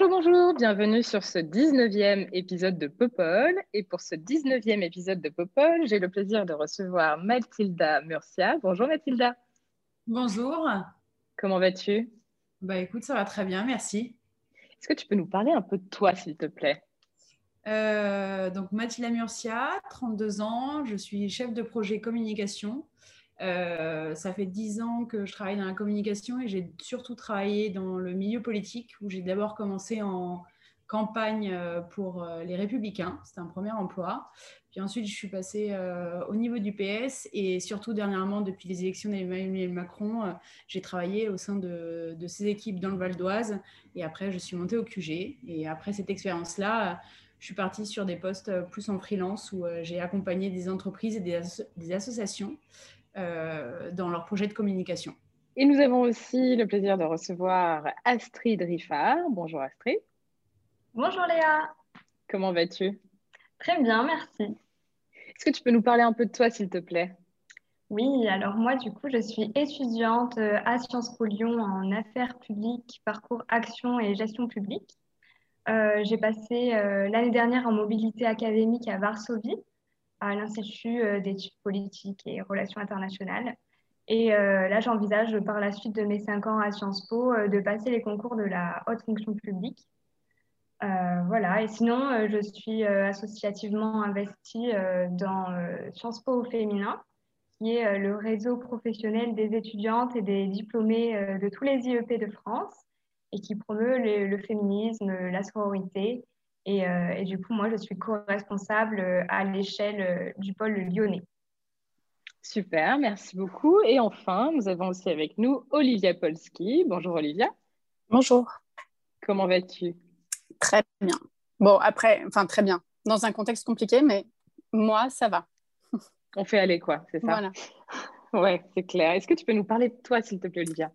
Bonjour, bonjour, bienvenue sur ce 19e épisode de Popol. Et pour ce 19e épisode de Popol, j'ai le plaisir de recevoir Mathilda Murcia. Bonjour Mathilda, Bonjour. comment vas-tu? Bah écoute, ça va très bien, merci. Est-ce que tu peux nous parler un peu de toi, s'il te plaît? Euh, donc Mathilda Murcia, 32 ans, je suis chef de projet communication. Euh, ça fait 10 ans que je travaille dans la communication et j'ai surtout travaillé dans le milieu politique où j'ai d'abord commencé en campagne euh, pour euh, les Républicains, c'était un premier emploi. Puis ensuite, je suis passée au niveau du PS et surtout dernièrement, depuis les élections d'Emmanuel Macron, j'ai travaillé au sein de, de ces équipes dans le Val d'Oise et après, je suis montée au QG. Et après cette expérience-là, je suis partie sur des postes plus en freelance où j'ai accompagné des entreprises et des, asso- des associations dans leurs projets de communication. Et nous avons aussi le plaisir de recevoir Astrid Riffard. Bonjour Astrid, Bonjour Léa, comment vas-tu? Très bien, merci. Est-ce que tu peux nous parler un peu de toi, s'il te plaît? Oui, alors moi du coup je suis étudiante euh, à Sciences Po Lyon en affaires publiques, parcours action et gestion publique. Euh, j'ai passé euh, l'année dernière en mobilité académique à Varsovie, à l'Institut euh, d'études politiques et relations internationales. Et euh, là j'envisage par la suite de mes cinq ans à Sciences Po euh, de passer les concours de la haute fonction publique. Euh, voilà, et sinon, euh, je suis euh, associativement investie euh, dans euh, Sciences Po au féminin, qui est euh, le réseau professionnel des étudiantes et des diplômés euh, de tous les IEP de France et qui promeut le féminisme, la sororité. Et, euh, et du coup, moi, je suis co-responsable euh, à l'échelle euh, du pôle lyonnais. Super, merci beaucoup. Et enfin, nous avons aussi avec nous Olivia Polski. Bonjour Olivia, Bonjour. comment vas-tu? Très bien. Bon, après, enfin très bien. Dans un contexte compliqué, mais moi, ça va. On fait aller quoi, c'est ça? Voilà. Ouais, c'est clair. Est-ce que tu peux nous parler de toi, s'il te plaît, Olivia?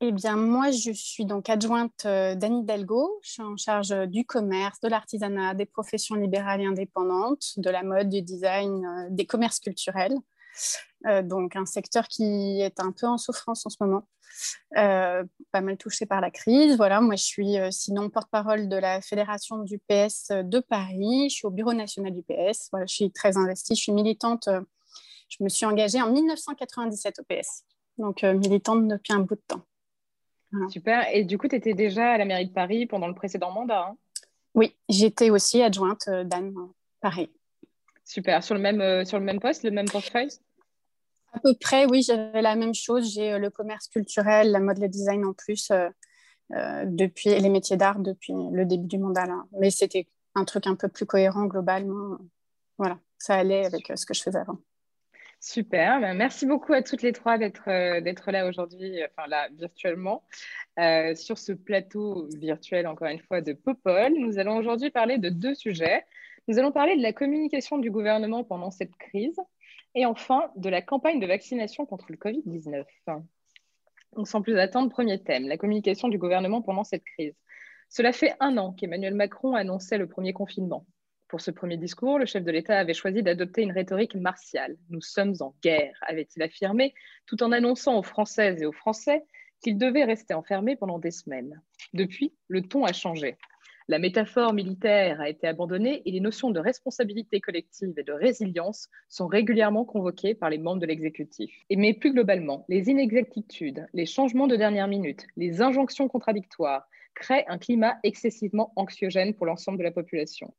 Eh bien, moi, je suis donc adjointe euh, d'Anne Hidalgo. Je suis en charge euh, du commerce, de l'artisanat, des professions libérales et indépendantes, de la mode, du design, euh, des commerces culturels. Donc, un secteur qui est un peu en souffrance en ce moment, pas mal touché par la crise. Voilà, moi, je suis sinon porte-parole de la Fédération du PS de Paris. Je suis au bureau national du PS. Voilà, je suis très investie. Je suis militante. je me suis engagée en 1997 au PS. Donc, militante depuis un bout de temps. Super. Et du coup, tu étais déjà à la mairie de Paris pendant le précédent mandat. hein? Oui, j'étais aussi adjointe euh, d'Anne, euh, pareil. Super. Sur le même, euh, sur le même poste, le même portefeuille? À peu près, oui, j'avais la même chose. J'ai le commerce culturel, la mode, le design en plus, euh, depuis, et les métiers d'art depuis le début du mandat. Là. Mais c'était un truc un peu plus cohérent globalement. Voilà, ça allait avec ce que je faisais avant. Super. Ben, merci beaucoup à toutes les trois d'être euh, là aujourd'hui, enfin là, virtuellement, euh, sur ce plateau virtuel, encore une fois, de Popol. Nous allons aujourd'hui parler de deux sujets. Nous allons parler de la communication du gouvernement pendant cette crise et enfin de la campagne de vaccination contre le Covid-19. Donc, sans plus attendre, premier thème, la communication du gouvernement pendant cette crise. Cela fait un an qu'Emmanuel Macron annonçait le premier confinement. Pour ce premier discours, le chef de l'État avait choisi d'adopter une rhétorique martiale. Nous sommes en guerre, avait-il affirmé, tout en annonçant aux Françaises et aux Français qu'ils devaient rester enfermés pendant des semaines. Depuis, le ton a changé. La métaphore militaire a été abandonnée et les notions de responsabilité collective et de résilience sont régulièrement convoquées par les membres de l'exécutif. Mais plus globalement, les inexactitudes, les changements de dernière minute, les injonctions contradictoires créent un climat excessivement anxiogène pour l'ensemble de la population.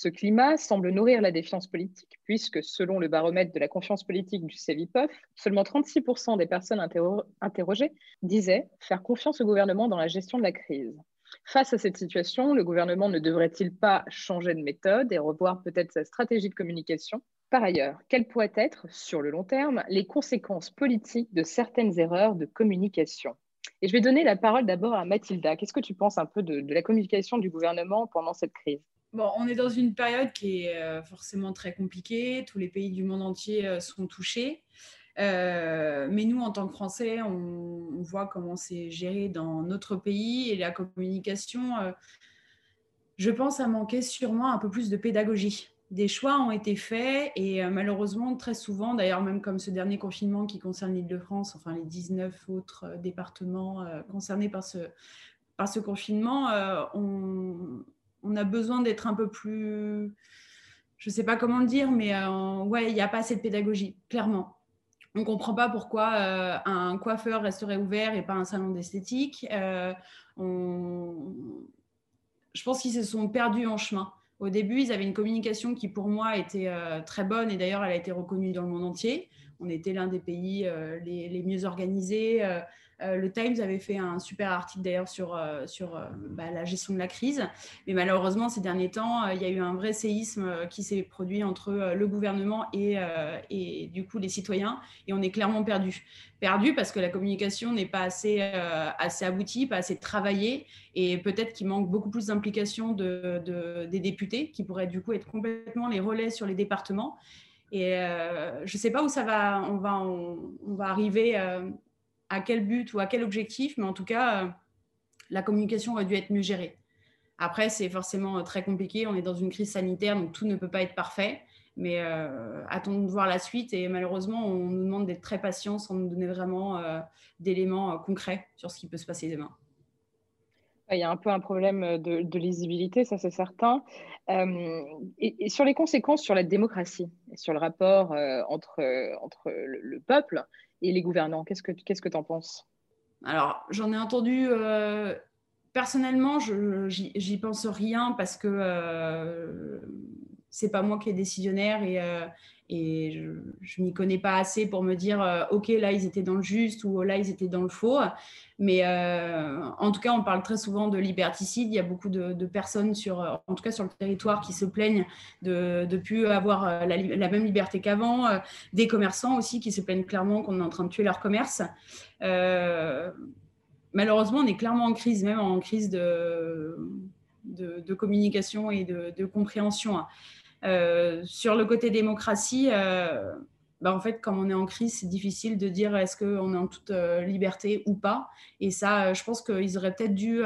Ce climat semble nourrir la défiance politique, puisque selon le baromètre de la confiance politique du CEVIPOF, seulement 36% des personnes interro interrogées disaient faire confiance au gouvernement dans la gestion de la crise. Face à cette situation, le gouvernement ne devrait-il pas changer de méthode et revoir peut-être sa stratégie de communication? Par ailleurs, quelles pourraient être, sur le long terme, les conséquences politiques de certaines erreurs de communication? Et je vais donner la parole d'abord à Mathilda. Qu'est-ce que tu penses un peu de, la communication du gouvernement pendant cette crise? Bon, on est dans une période qui est euh, forcément très compliquée. Tous les pays du monde entier euh, sont touchés. Euh, mais nous, en tant que Français, on, voit comment c'est géré dans notre pays et la communication, je pense, a manqué sûrement un peu plus de pédagogie des choix ont été faits et malheureusement, très souvent, d'ailleurs même comme ce dernier confinement qui concerne l'Île-de-France, enfin les 19 autres départements concernés par ce, par ce confinement, on, on, a besoin d'être un peu plus, je ne sais pas comment le dire, mais ouais, il n'y a pas assez de pédagogie, clairement. On ne comprend pas pourquoi un coiffeur resterait ouvert et pas un salon d'esthétique. On... Je pense qu'ils se sont perdus en chemin. Au début, ils avaient une communication qui, pour moi, était euh, très bonne et d'ailleurs, elle a été reconnue dans le monde entier. On était l'un des pays euh, les, mieux organisés. Euh, le Times avait fait un super article d'ailleurs sur, sur bah, la gestion de la crise. Mais malheureusement, ces derniers temps, il y a eu un vrai séisme qui s'est produit entre le gouvernement et, et du coup les citoyens. Et on est clairement perdu. Perdu parce que la communication n'est pas assez, assez aboutie, pas assez travaillée. Et peut-être qu'il manque beaucoup plus d'implication de, des députés qui pourraient du coup être complètement les relais sur les départements. Et euh, je ne sais pas où ça va, on va, on, va arriver, euh, à quel but ou à quel objectif, mais en tout cas, euh, la communication aurait dû être mieux gérée. Après, c'est forcément très compliqué. On est dans une crise sanitaire, donc tout ne peut pas être parfait. Mais attendons de voir la suite. Et malheureusement, on nous demande d'être très patients sans nous donner vraiment d'éléments concrets sur ce qui peut se passer demain. Il y a un peu un problème euh, de, lisibilité, ça c'est certain. Euh, et, sur les conséquences sur la démocratie, sur le rapport euh, entre, entre le, peuple et les gouvernants, qu'est-ce que tu qu'est-ce que en penses? Alors, j'en ai entendu. personnellement, je j'y pense rien parce que c'est pas moi qui est décisionnaire et, et je, ne m'y connais pas assez pour me dire euh, ok là ils étaient dans le juste ou là ils étaient dans le faux. Mais euh, en tout cas on parle très souvent de liberticide. Il y a beaucoup de, personnes sur en tout cas sur le territoire qui se plaignent de ne plus avoir euh, la, même liberté qu'avant. Des commerçants aussi qui se plaignent clairement qu'on est en train de tuer leur commerce. Malheureusement on est clairement en crise même en crise de, de, communication et de, compréhension euh, sur le côté démocratie, euh, bah, en fait, comme on est en crise, c'est difficile de dire est-ce qu'on est en toute euh, liberté ou pas. Et ça, je pense qu'ils auraient peut-être dû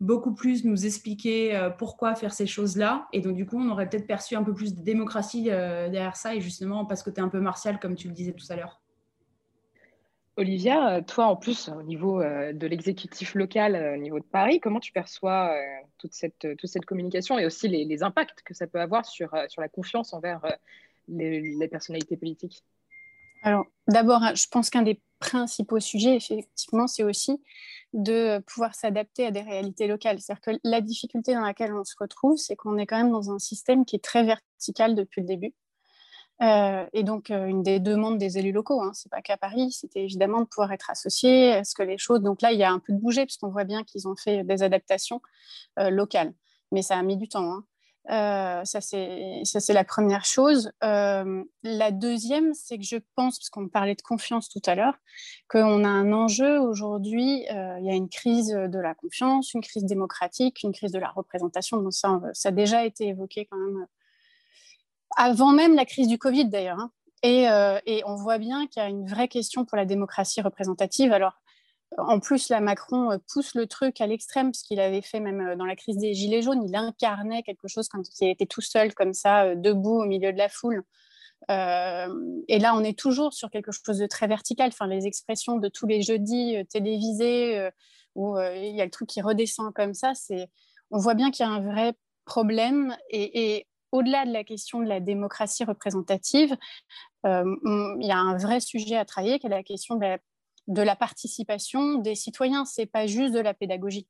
beaucoup plus nous expliquer pourquoi faire ces choses-là. Et donc, du coup, on aurait peut-être perçu un peu plus de démocratie derrière ça. Et justement, parce que tu es un peu martial, comme tu le disais tout à l'heure. Olivia, euh, toi en plus, au niveau euh, de l'exécutif local, euh, au niveau de Paris, comment tu perçois toute, cette, communication et aussi les, impacts que ça peut avoir sur, sur la confiance envers les, personnalités politiques? Alors, d'abord, je pense qu'un des principaux sujets, effectivement, c'est aussi de pouvoir s'adapter à des réalités locales. C'est-à-dire que la difficulté dans laquelle on se retrouve, c'est qu'on est quand même dans un système qui est très vertical depuis le début. Euh, et donc, euh, une des demandes des élus locaux, hein, c'est pas qu'à Paris, c'était évidemment de pouvoir être associés. Est-ce que les choses. Donc là, il y a un peu de bouger, puisqu'on voit bien qu'ils ont fait des adaptations euh, locales. Mais ça a mis du temps. Hein. ça, c'est la première chose. la deuxième, c'est que je pense, parce qu'on parlait de confiance tout à l'heure, qu'on a un enjeu aujourd'hui. il y a une crise de la confiance, une crise démocratique, une crise de la représentation. Bon, ça, ça a déjà été évoqué quand même avant même la crise du Covid d'ailleurs. Hein. Euh, et, on voit bien qu'il y a une vraie question pour la démocratie représentative. Alors, en plus, là, Macron euh, pousse le truc à l'extrême, parce qu'il avait fait même euh, dans la crise des Gilets jaunes, il incarnait quelque chose quand il était tout seul, comme ça, debout au milieu de la foule. et là, on est toujours sur quelque chose de très vertical. Enfin, les expressions de tous les jeudis télévisés, où il y a le truc qui redescend comme ça, on voit bien qu'il y a un vrai problème. Et, et au-delà de la question de la démocratie représentative, euh, il y a un vrai sujet à travailler qui est la question de la, participation des citoyens. C'est pas juste de la pédagogie.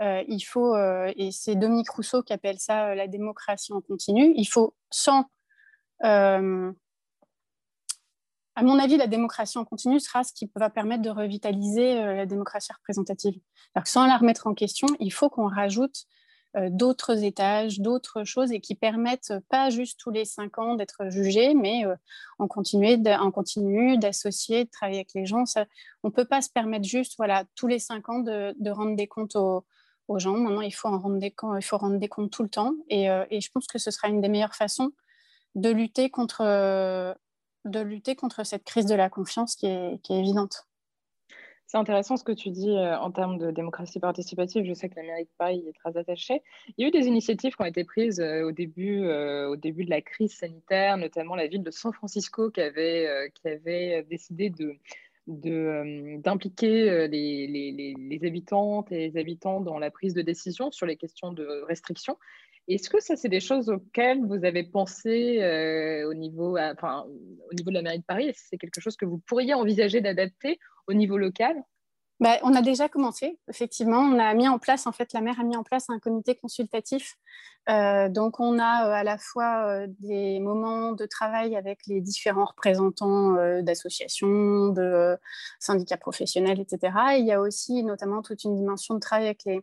Euh, il faut, euh, et c'est Dominique Rousseau qui appelle ça la démocratie en continu, il faut sans... à mon avis, la démocratie en continu sera ce qui va permettre de revitaliser la démocratie représentative. Alors sans la remettre en question, il faut qu'on rajoute d'autres étages, d'autres choses et qui permettent pas juste tous les cinq ans d'être jugé, mais en, continu, d'associer, de travailler avec les gens. on ne peut pas se permettre juste voilà, tous les cinq ans de, rendre des comptes aux, gens. Maintenant, il faut, en rendre des, il faut rendre des comptes tout le temps. Et, et, je pense que ce sera une des meilleures façons de lutter contre, cette crise de la confiance qui est évidente. C'est intéressant ce que tu dis euh, en termes de démocratie participative. Je sais que l'Amérique Paris est très attachée. Il y a eu des initiatives qui ont été prises euh, au, début, euh, au début de la crise sanitaire, notamment la ville de San Francisco qui avait, décidé de, d'impliquer les, habitantes et les habitants dans la prise de décision sur les questions de restriction. Est-ce que ça, c'est des choses auxquelles vous avez pensé au, niveau, enfin, au niveau de la mairie de Paris Est-ce que c'est quelque chose que vous pourriez envisager d'adapter au niveau local bah, on a déjà commencé, effectivement. On a mis en place, en fait, la maire a mis en place un comité consultatif. Euh, donc, on a euh, à la fois euh, des moments de travail avec les différents représentants d'associations, de syndicats professionnels, etc. il y a aussi notamment toute une dimension de travail avec les,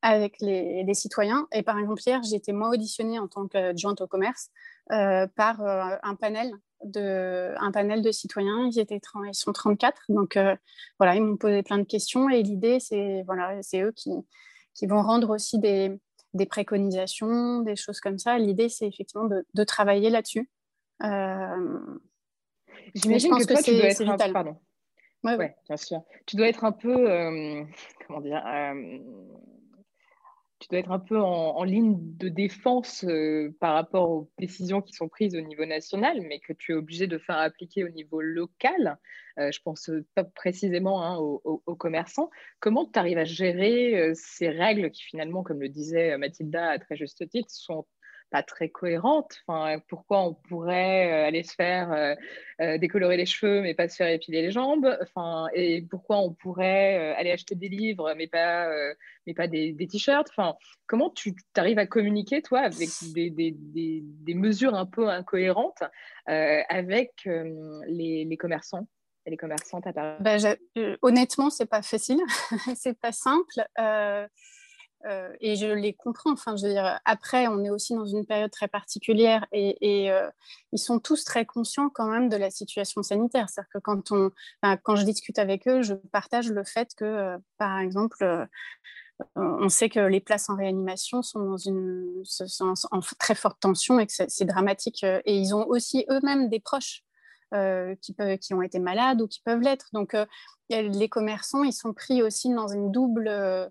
avec les, les citoyens. Et par exemple, hier, j'ai été moi auditionnée en tant qu'adjointe au commerce par un panel de, un panel de citoyens. Ils, étaient, ils sont 34. Donc, euh, voilà, ils m'ont posé plein de questions. Et l'idée, c'est voilà, eux qui, qui, vont rendre aussi des, des, préconisations, des choses comme ça. L'idée, c'est effectivement de, de travailler là-dessus. Euh... J'imagine que, toi, tu dois être vital. Pardon. Ouais, bien sûr. Tu dois être un peu, euh, comment dire, euh, tu dois être un peu en, ligne de défense euh, par rapport aux décisions qui sont prises au niveau national, mais que tu es obligé de faire appliquer au niveau local. Euh, je pense pas précisément hein, aux, commerçants. Comment tu arrives à gérer euh, ces règles qui finalement, comme le disait Mathilda à très juste titre, sont pas très cohérente. Enfin, pourquoi on pourrait euh, aller se faire euh, euh, décolorer les cheveux mais pas se faire épiler les jambes? Enfin, Et pourquoi on pourrait aller acheter des livres mais pas, mais pas des, t-shirts? Enfin, Comment tu arrives à communiquer, toi, avec des, des, des, mesures un peu incohérentes avec les, les, commerçants et les commerçantes à Paris? Ben, Honnêtement, c'est pas facile, c'est pas simple. Et je les comprends. Enfin, je veux dire, après, on est aussi dans une période très particulière et, euh, ils sont tous très conscients quand même de la situation sanitaire. C'est-à-dire que quand, on, quand je discute avec eux, je partage le fait que, euh, par exemple, on sait que les places en réanimation sont, dans une, en très forte tension et que c'est dramatique. Et ils ont aussi eux-mêmes des proches qui, qui ont été malades ou qui peuvent l'être. Donc, les commerçants, ils sont pris aussi dans une double euh,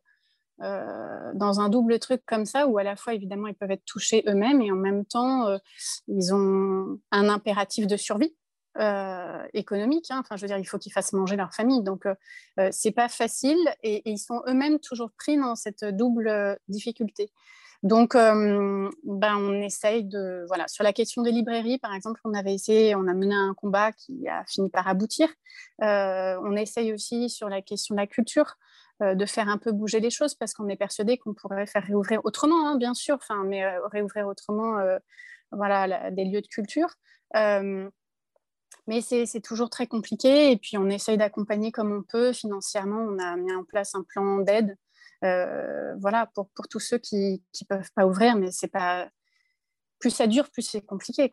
dans un double truc comme ça, où à la fois, évidemment, ils peuvent être touchés eux-mêmes et en même temps, euh, ils ont un impératif de survie. Euh, économique, hein. enfin je veux dire, il faut qu'ils fassent manger leur famille, donc c'est pas facile et, ils sont eux-mêmes toujours pris dans cette double difficulté. Donc, ben, on essaye de. Voilà, sur la question des librairies, par exemple, on avait essayé, on a mené un combat qui a fini par aboutir. on essaye aussi sur la question de la culture. Euh, de faire un peu bouger les choses parce qu'on est persuadé qu'on pourrait faire réouvrir autrement, hein, bien sûr, mais euh, réouvrir autrement euh, voilà, des lieux de culture. mais c'est toujours très compliqué et puis on essaye d'accompagner comme on peut financièrement. On a mis en place un plan d'aide voilà, pour, tous ceux qui ne peuvent pas ouvrir, mais c'est pas plus ça dure, plus c'est compliqué.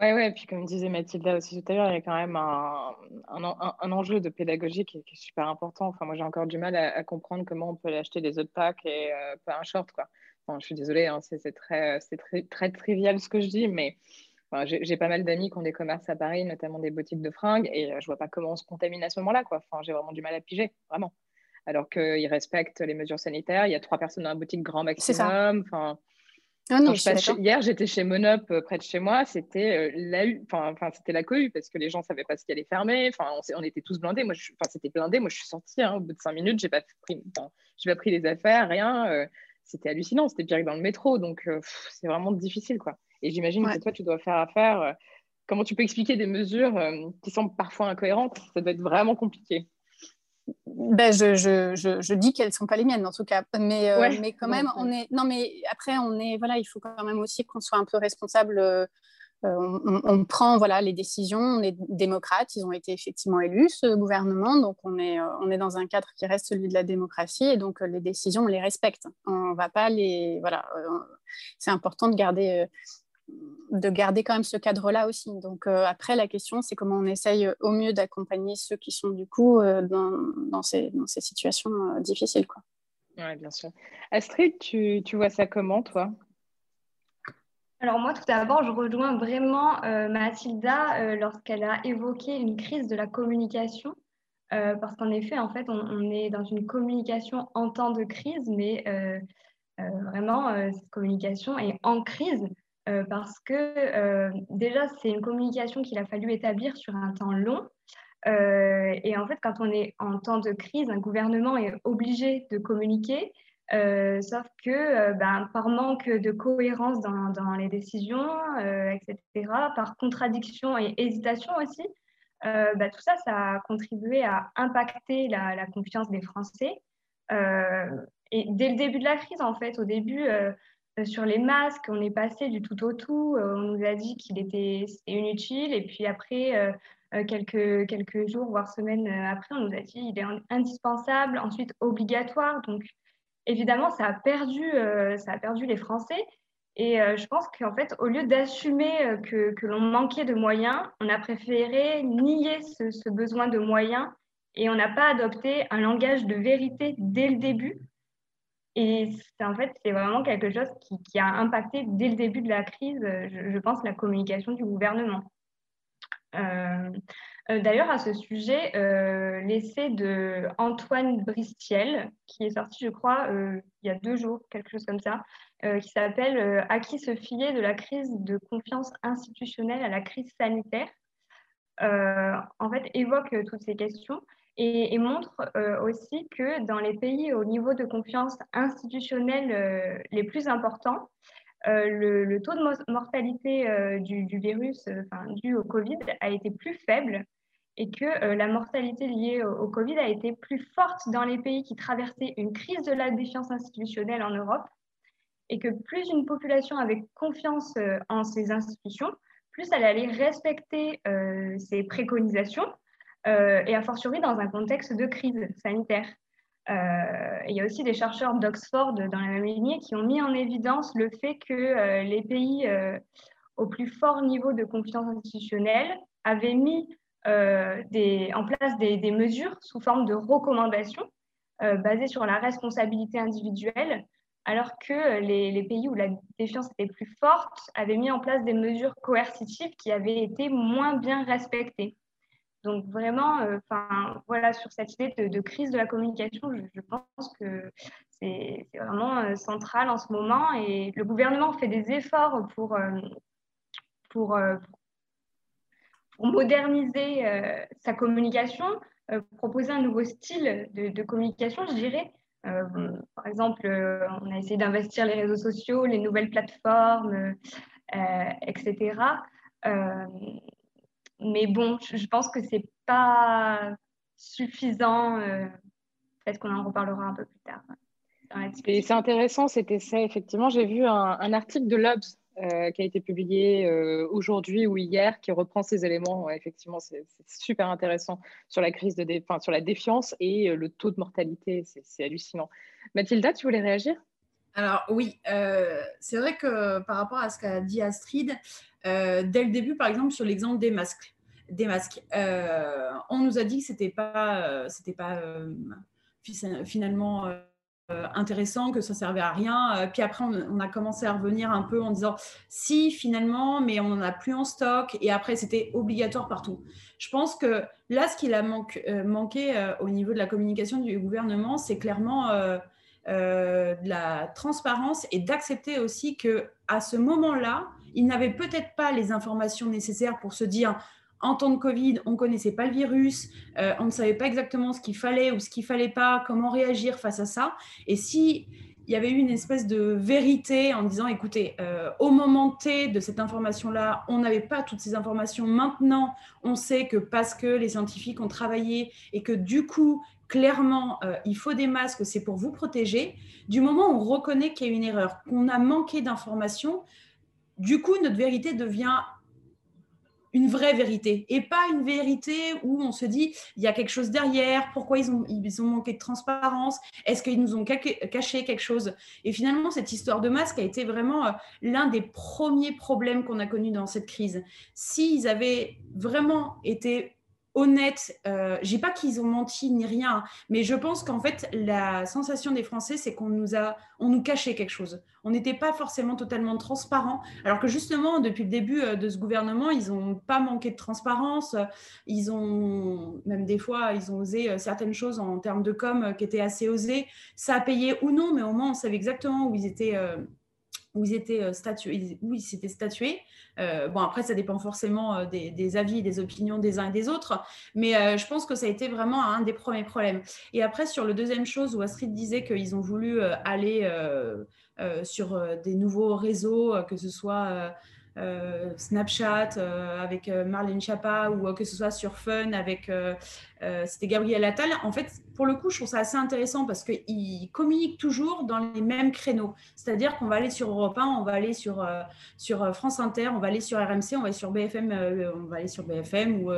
Oui, ouais, et puis comme disait Mathilda aussi tout à l'heure, il y a quand même un, un, enjeu de pédagogie qui est, super important. Enfin, moi, j'ai encore du mal à, comprendre comment on peut aller acheter des autres packs et euh, pas un short. Quoi. je suis désolée, hein, c'est très, très, très trivial ce que je dis, mais j'ai pas mal d'amis qui ont des commerces à Paris, notamment des boutiques de fringues, et euh, je vois pas comment on se contamine à ce moment-là. Enfin, j'ai vraiment du mal à piger, vraiment. Alors qu'ils respectent les mesures sanitaires, il y a trois personnes dans la boutique grand maximum. Enfin, ah hier, j'étais chez Monop euh, près de chez moi. C'était euh, la, enfin, c'était la cohue parce que les gens savaient pas ce qui allait fermer. Enfin, on, était tous blindés. Moi, enfin, c'était blindé. Moi, je suis sortie hein, au bout de cinq minutes. J'ai pas pris, j'ai pas pris les affaires, rien. Euh, c'était hallucinant. C'était pire que dans le métro. Donc, c'est vraiment difficile, quoi. Et j'imagine que toi, tu dois faire affaire. comment tu peux expliquer des mesures qui semblent parfois incohérentes? Ça doit être vraiment compliqué ben, je, je, je, dis qu'elles ne sont pas les miennes en tout cas, mais, euh, mais quand même, on est. Non, mais après, on est. Voilà, il faut quand même aussi qu'on soit un peu responsable euh, on, prend voilà, les décisions, on est démocrate, ils ont été effectivement élus, ce gouvernement, donc on est, on est dans un cadre qui reste celui de la démocratie, et donc les décisions, on les respecte. On va pas les... Voilà, c'est important de garder de garder quand même ce cadre-là aussi. Donc après, la question, c'est comment on essaye au mieux d'accompagner ceux qui sont du coup dans, dans, ces, dans, ces, situations difficiles. Quoi. Oui, bien sûr. Astrid, tu, tu, vois ça comment, toi? Alors moi, tout d'abord, je rejoins vraiment euh, Mathilda euh, lorsqu'elle a évoqué une crise de la communication, euh, parce qu'en effet, en fait, on, est dans une communication en temps de crise, mais vraiment, cette communication est en crise, parce que déjà, c'est une communication qu'il a fallu établir sur un temps long. et en fait, quand on est en temps de crise, un gouvernement est obligé de communiquer, euh, sauf que euh, ben, par manque de cohérence dans, les décisions, euh, etc., par contradiction et hésitation aussi, ben, tout ça, ça a contribué à impacter la confiance des Français. et dès le début de la crise, en fait, au début, sur les masques, on est passé du tout au tout. on nous a dit qu'il était, inutile. Et puis après, quelques, quelques jours, voire semaines après, on nous a dit qu'il est indispensable, ensuite obligatoire. Donc, évidemment, ça a perdu, euh, ça a perdu les Français. Et euh, je pense qu'en fait, au lieu d'assumer euh, que, que l'on manquait de moyens, on a préféré nier ce, besoin de moyens et on n'a pas adopté un langage de vérité dès le début. Et en fait, c'est vraiment quelque chose qui, a impacté dès le début de la crise, je, je pense, la communication du gouvernement. Euh, d'ailleurs, à ce sujet, euh, l'essai de Antoine Bristiel, qui est sorti, je crois, euh, il y a deux jours, quelque chose comme ça, qui s'appelle À qui se fier de la crise de confiance institutionnelle à la crise sanitaire, en fait, évoque toutes ces questions et, montre aussi que dans les pays au niveau de confiance institutionnelle les plus importants, le, taux de mortalité du, virus dû au Covid a été plus faible et que euh, la mortalité liée au, Covid a été plus forte dans les pays qui traversaient une crise de la défiance institutionnelle en Europe, et que plus une population avait confiance euh, en ses institutions, plus elle allait respecter euh, ses préconisations, et a fortiori dans un contexte de crise sanitaire. il y a aussi des chercheurs d'Oxford dans la même lignée qui ont mis en évidence le fait que les pays au plus fort niveau de confiance institutionnelle avaient mis euh, en place des, mesures sous forme de recommandations euh, basées sur la responsabilité individuelle, alors que les, pays où la défiance était plus forte avaient mis en place des mesures coercitives qui avaient été moins bien respectées. Donc vraiment, euh, voilà, sur cette idée de, de, crise de la communication, je, pense que c'est vraiment central en ce moment et le gouvernement fait des efforts pour, pour, pour moderniser euh, sa communication, euh, proposer un nouveau style de, communication, je dirais. Euh, par exemple, on a essayé d'investir les réseaux sociaux, les nouvelles plateformes, etc. mais bon, je, pense que c'est pas suffisant. Peut-être qu'on en reparlera un peu plus tard. C'est intéressant cet essai, effectivement. J'ai vu un, un article de l'Obs euh, qui a été publié euh, aujourd'hui ou hier, qui reprend ces éléments. effectivement, c'est super intéressant sur la crise de sur la défiance et euh, le taux de mortalité. C'est hallucinant. Mathilda, tu voulais réagir? Alors oui, c'est vrai que par rapport à ce qu'a dit Astrid, dès le début, par exemple, sur l'exemple des masques, des masques, on nous a dit que c'était pas, c'était pas finalement euh, intéressant, que ça servait à rien. Euh, puis après, on, a commencé à revenir un peu en disant si finalement, mais on n'en a plus en stock. Et après, c'était obligatoire partout. Je pense que là, ce qu'il a euh, manqué au niveau de la communication du gouvernement, c'est clairement de la transparence et d'accepter aussi que à ce moment-là, il n'avait peut-être pas les informations nécessaires pour se dire en temps de Covid, on ne connaissait pas le virus, euh, on ne savait pas exactement ce qu'il fallait ou ce qu'il fallait pas, comment réagir face à ça. Et si il y avait eu une espèce de vérité en disant, écoutez, euh, au moment T de cette information-là, on n'avait pas toutes ces informations. Maintenant, on sait que parce que les scientifiques ont travaillé et que du coup, clairement, euh, il faut des masques, c'est pour vous protéger. Du moment où on reconnaît qu'il y a une erreur, qu'on a manqué d'informations, du coup, notre vérité devient une vraie vérité et pas une vérité où on se dit il y a quelque chose derrière, pourquoi ils ont, ils ont manqué de transparence, est-ce qu'ils nous ont caché quelque chose. Et finalement, cette histoire de masque a été vraiment euh, l'un des premiers problèmes qu'on a connus dans cette crise. S'ils avaient vraiment été honnête. Euh, j'ai pas qu'ils ont menti ni rien, mais je pense qu'en fait la sensation des Français, c'est qu'on nous a, on nous cachait quelque chose. On n'était pas forcément totalement transparent, alors que justement depuis le début euh, de ce gouvernement, ils n'ont pas manqué de transparence. Ils ont même des fois, ils ont osé euh, certaines choses en termes de com qui étaient assez osées. Ça a payé ou non, mais au moins on savait exactement où ils étaient où ils étaient euh, statués, où ils s'étaient statués. Euh, bon, après, ça dépend forcément euh, des, des, avis, des opinions des uns et des autres, mais je pense que ça a été vraiment un des premiers problèmes. Et après, sur le deuxième chose où Astrid disait qu'ils ont voulu aller sur des nouveaux réseaux, que ce soit Snapchat avec Marlène Chapa ou que ce soit sur Fun avec c'était Gabriel Attal. En fait, pour le coup, je trouve ça assez intéressant parce qu'ils communiquent toujours dans les mêmes créneaux. C'est-à-dire qu'on va aller sur Europe 1, on va aller sur, euh, sur euh, France Inter, on va aller sur RMC, on va aller sur BFM, euh, on va aller sur BFM ou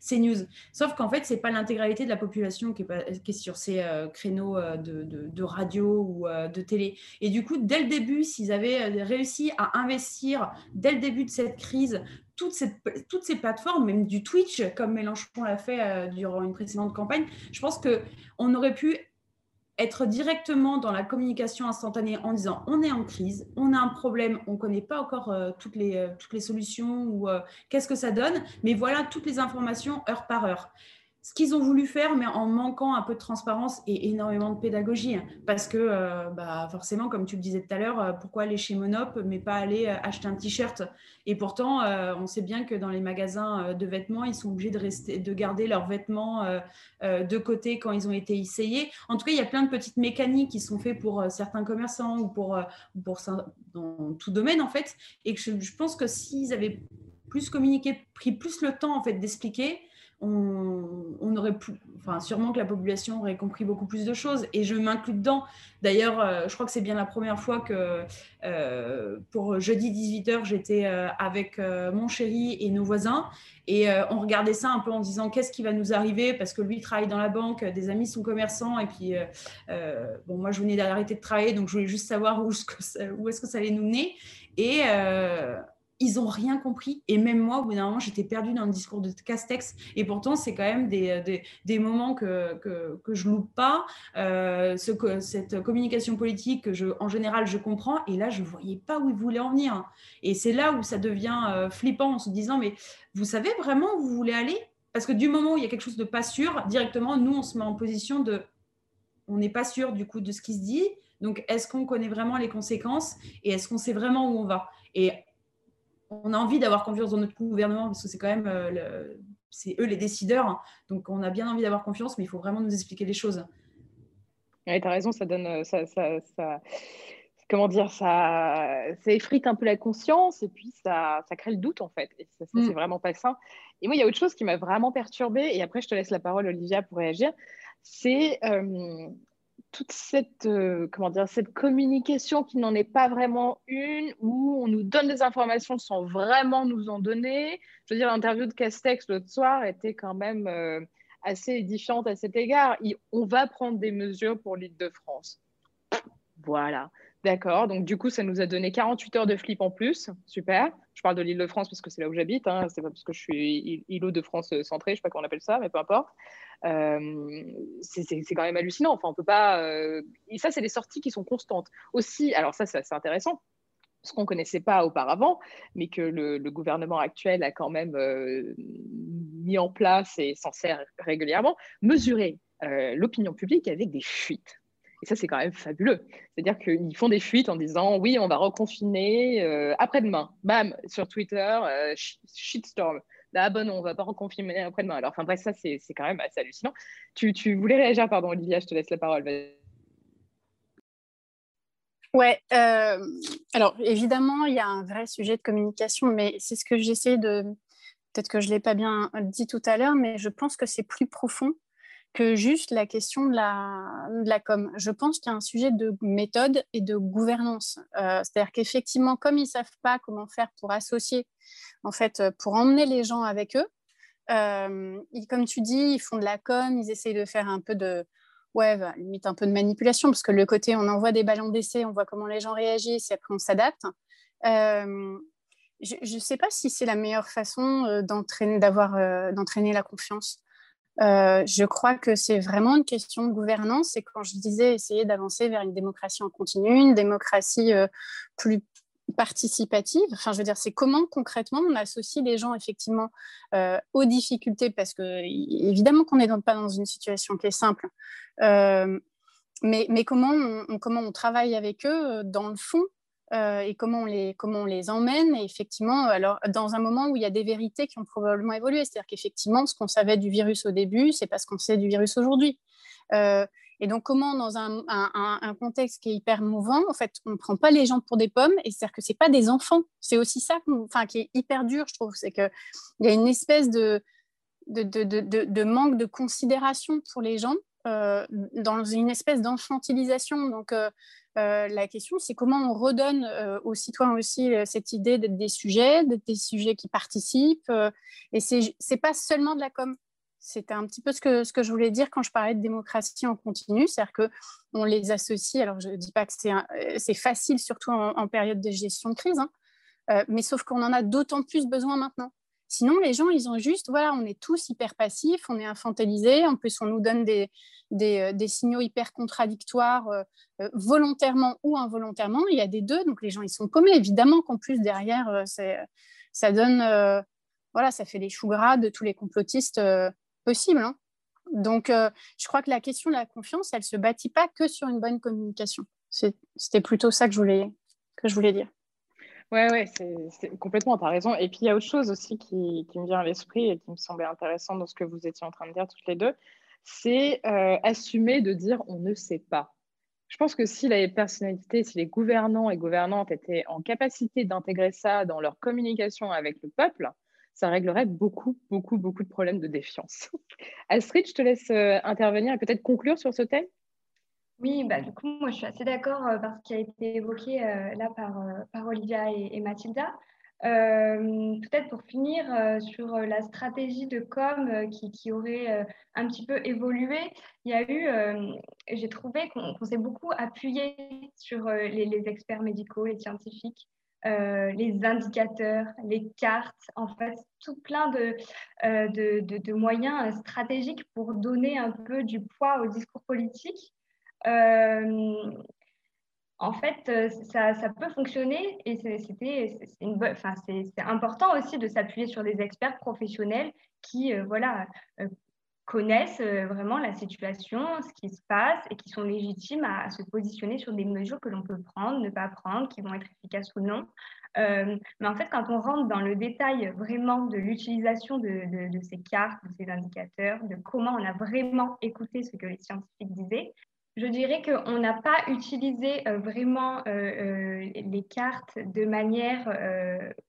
CNews. Sauf qu'en fait, ce n'est pas l'intégralité de la population qui est, qui est sur ces créneaux de, de, radio ou de télé. Et du coup, dès le début, s'ils avaient réussi à investir dès le début de cette crise toutes, ces plateformes, même du Twitch, comme Mélenchon l'a fait durant une précédente campagne, je pense que on aurait pu être directement dans la communication instantanée en disant on est en crise, on a un problème, on ne connaît pas encore euh, toutes, les, euh, toutes les solutions ou euh, qu'est-ce que ça donne, mais voilà toutes les informations heure par heure ce qu'ils ont voulu faire, mais en manquant un peu de transparence et énormément de pédagogie. Parce que, euh, bah, forcément, comme tu le disais tout à l'heure, euh, pourquoi aller chez Monop, mais pas aller euh, acheter un t-shirt? Et pourtant, on sait bien que dans les magasins de vêtements, ils sont obligés de, rester, de garder leurs vêtements de côté quand ils ont été essayés. En tout cas, il y a plein de petites mécaniques qui sont faites pour certains commerçants ou pour, pour tout domaine, en fait. Et je pense que s'ils avaient plus communiqué, pris plus le temps, en fait, d'expliquer, on, aurait pu, enfin, sûrement que la population aurait compris beaucoup plus de choses. Et je m'inclus dedans. D'ailleurs, euh, je crois que c'est bien la première fois que euh, pour jeudi 18h, j'étais euh, avec mon chéri et nos voisins. Et on regardait ça un peu en disant qu'est-ce qui va nous arriver? Parce que lui travaille dans la banque, des amis sont commerçants. Et puis, bon, moi, je venais d'arrêter de travailler, donc je voulais juste savoir où, où est-ce que ça allait nous mener. Et ils n'ont rien compris. Et même moi, au bout d'un moment, j'étais perdue dans le discours de Castex. Et pourtant, c'est quand même des, des, des moments que, que, que, je loupe pas. Euh, ce, cette communication politique en général, je comprends. Et là, je ne voyais pas où ils voulaient en venir. Et c'est là où ça devient euh, flippant en se disant, mais vous savez vraiment où vous voulez aller? Parce que du moment où il y a quelque chose de pas sûr, directement, nous, on se met en position de... On n'est pas sûr du coup de ce qui se dit. Donc, est-ce qu'on connaît vraiment les conséquences? Et est-ce qu'on sait vraiment où on va? On a envie d'avoir confiance dans notre gouvernement parce que c'est quand même euh, c'est eux les décideurs. Hein. Donc on a bien envie d'avoir confiance, mais il faut vraiment nous expliquer les choses. Oui, tu as raison, ça donne euh, ça, ça, comment dire, ça, ça effrite un peu la conscience et puis ça, ça crée le doute en fait. Et ça, c'est mm. vraiment pas sain. Et moi, il y a autre chose qui m'a vraiment perturbée, et après je te laisse la parole, Olivia, pour réagir. C'est euh, toute cette, euh, comment dire, cette communication qui n'en est pas vraiment une, où on nous donne des informations sans vraiment nous en donner. Je veux dire, l'interview de Castex l'autre soir était quand même euh, assez édifiante à cet égard. on va prendre des mesures pour l'île de France. Voilà. D'accord, donc du coup, ça nous a donné 48 heures de flip en plus. Super. Je parle de l'île de France parce que c'est là où j'habite. Hein. C'est pas parce que je suis îlot de France centré, je sais pas comment on appelle ça, mais peu importe. Euh, c'est quand même hallucinant. Enfin, on peut pas. Euh, et ça, c'est des sorties qui sont constantes. Aussi, alors ça, c'est intéressant ce qu'on ne connaissait pas auparavant, mais que le, gouvernement actuel a quand même euh, mis en place et s'en sert régulièrement, mesurer l'opinion publique avec des fuites. Et ça, c'est quand même fabuleux. C'est-à-dire qu'ils font des fuites en disant oui, on va reconfiner après-demain. Bam, sur Twitter, shitstorm. Là, bon, on va pas reconfiner après-demain. Alors, enfin bref, ça, c'est quand même assez hallucinant. Tu, tu, voulais réagir, pardon, Olivia, je te laisse la parole. Ouais, euh, alors évidemment, il y a un vrai sujet de communication, mais c'est ce que j'essaie de. Peut-être que je ne l'ai pas bien dit tout à l'heure, mais je pense que c'est plus profond que juste la question de la, com. Je pense qu'il y a un sujet de méthode et de gouvernance. Euh, c'est-à-dire qu'effectivement, comme ils ne savent pas comment faire pour associer, en fait, pour emmener les gens avec eux, euh, comme tu dis, ils font de la com, ils essayent de faire un peu de, ouais, bah, limite un peu de manipulation, parce que le côté, on envoie des ballons d'essai, on voit comment les gens réagissent, et après on s'adapte. Euh, je ne sais pas si c'est la meilleure façon euh, d'entraîner, d'entraîner la confiance. Je crois que c'est vraiment une question de gouvernance. Et quand je disais essayer d'avancer vers une démocratie en continu, une démocratie plus participative. Enfin, je veux dire, c'est comment concrètement on associe les gens effectivement euh, aux difficultés, parce que évidemment qu'on n'est pas dans une situation qui est simple, euh, mais, mais comment, on, comment on travaille avec eux euh, dans le fond? Et comment on, les, comment on les emmène. Et effectivement, alors, dans un moment où il y a des vérités qui ont probablement évolué, c'est-à-dire qu'effectivement, ce qu'on savait du virus au début, c'est pas ce qu'on sait du virus aujourd'hui. Et donc, comment, dans un, contexte qui est hyper mouvant, en fait, on ne prend pas les gens pour des pommes, et c'est-à-dire que ce pas des enfants. C'est aussi ça enfin, qui est hyper dur, je trouve. C'est qu'il y a une espèce de, de, de, manque de considération pour les gens, euh, dans une espèce d'enfantilisation. Donc, euh, euh, la question, c'est comment on redonne aux citoyens aussi cette idée d'être des sujets, d'être des sujets qui participent. et ce n'est pas seulement de la com. C'était un petit peu ce que, je voulais dire quand je parlais de démocratie en continu, c'est-à-dire qu'on les associe, alors je ne dis pas que c'est facile, surtout en, période de gestion de crise, hein, euh, mais sauf qu'on en a d'autant plus besoin maintenant. Sinon, les gens, ils ont juste, voilà, on est tous hyper passifs, on est infantilisés, en plus, on nous donne des, euh, signaux hyper contradictoires, euh, volontairement ou involontairement. Il y a des deux, donc les gens, ils sont paumés. Évidemment qu'en plus, derrière, ça donne, voilà, ça fait des choux gras de tous les complotistes possible. Hein. Donc, euh, je crois que la question de la confiance, elle ne se bâtit pas que sur une bonne communication. C'était plutôt ça que je voulais dire. Ouais, ouais, c'est complètement, tu as raison. Et puis, il y a autre chose aussi qui, me vient à l'esprit et qui me semblait intéressant dans ce que vous étiez en train de dire toutes les deux, c'est euh, assumer de dire on ne sait pas. Je pense que si les personnalités, si les gouvernants et gouvernantes étaient en capacité d'intégrer ça dans leur communication avec le peuple, ça réglerait beaucoup, beaucoup, beaucoup de problèmes de défiance. Astrid, je te laisse euh, intervenir et peut-être conclure sur ce thème? Oui, bah, du coup, moi, je suis assez d'accord euh, parce qu'il a été évoqué euh, là par, par Olivia et, Mathilda. peut-être pour finir sur la stratégie de com qui, qui, aurait un petit peu évolué, il y a eu, j'ai trouvé qu'on s'est beaucoup appuyé sur les, experts médicaux, les scientifiques, euh, les indicateurs, les cartes, en fait, tout plein de, euh, de, moyens stratégiques pour donner un peu du poids au discours politique. Euh, en fait, ça, ça, peut fonctionner et c'est important aussi de s'appuyer sur des experts professionnels qui voilà, connaissent euh, vraiment la situation, ce qui se passe et qui sont légitimes à, se positionner sur des mesures que l'on peut prendre, ne pas prendre, qui vont être efficaces ou non. Euh, mais en fait, quand on rentre dans le détail vraiment de l'utilisation de, ces cartes, de ces indicateurs, de comment on a vraiment écouté ce que les scientifiques disaient, je dirais qu'on n'a pas utilisé euh, vraiment les cartes de manière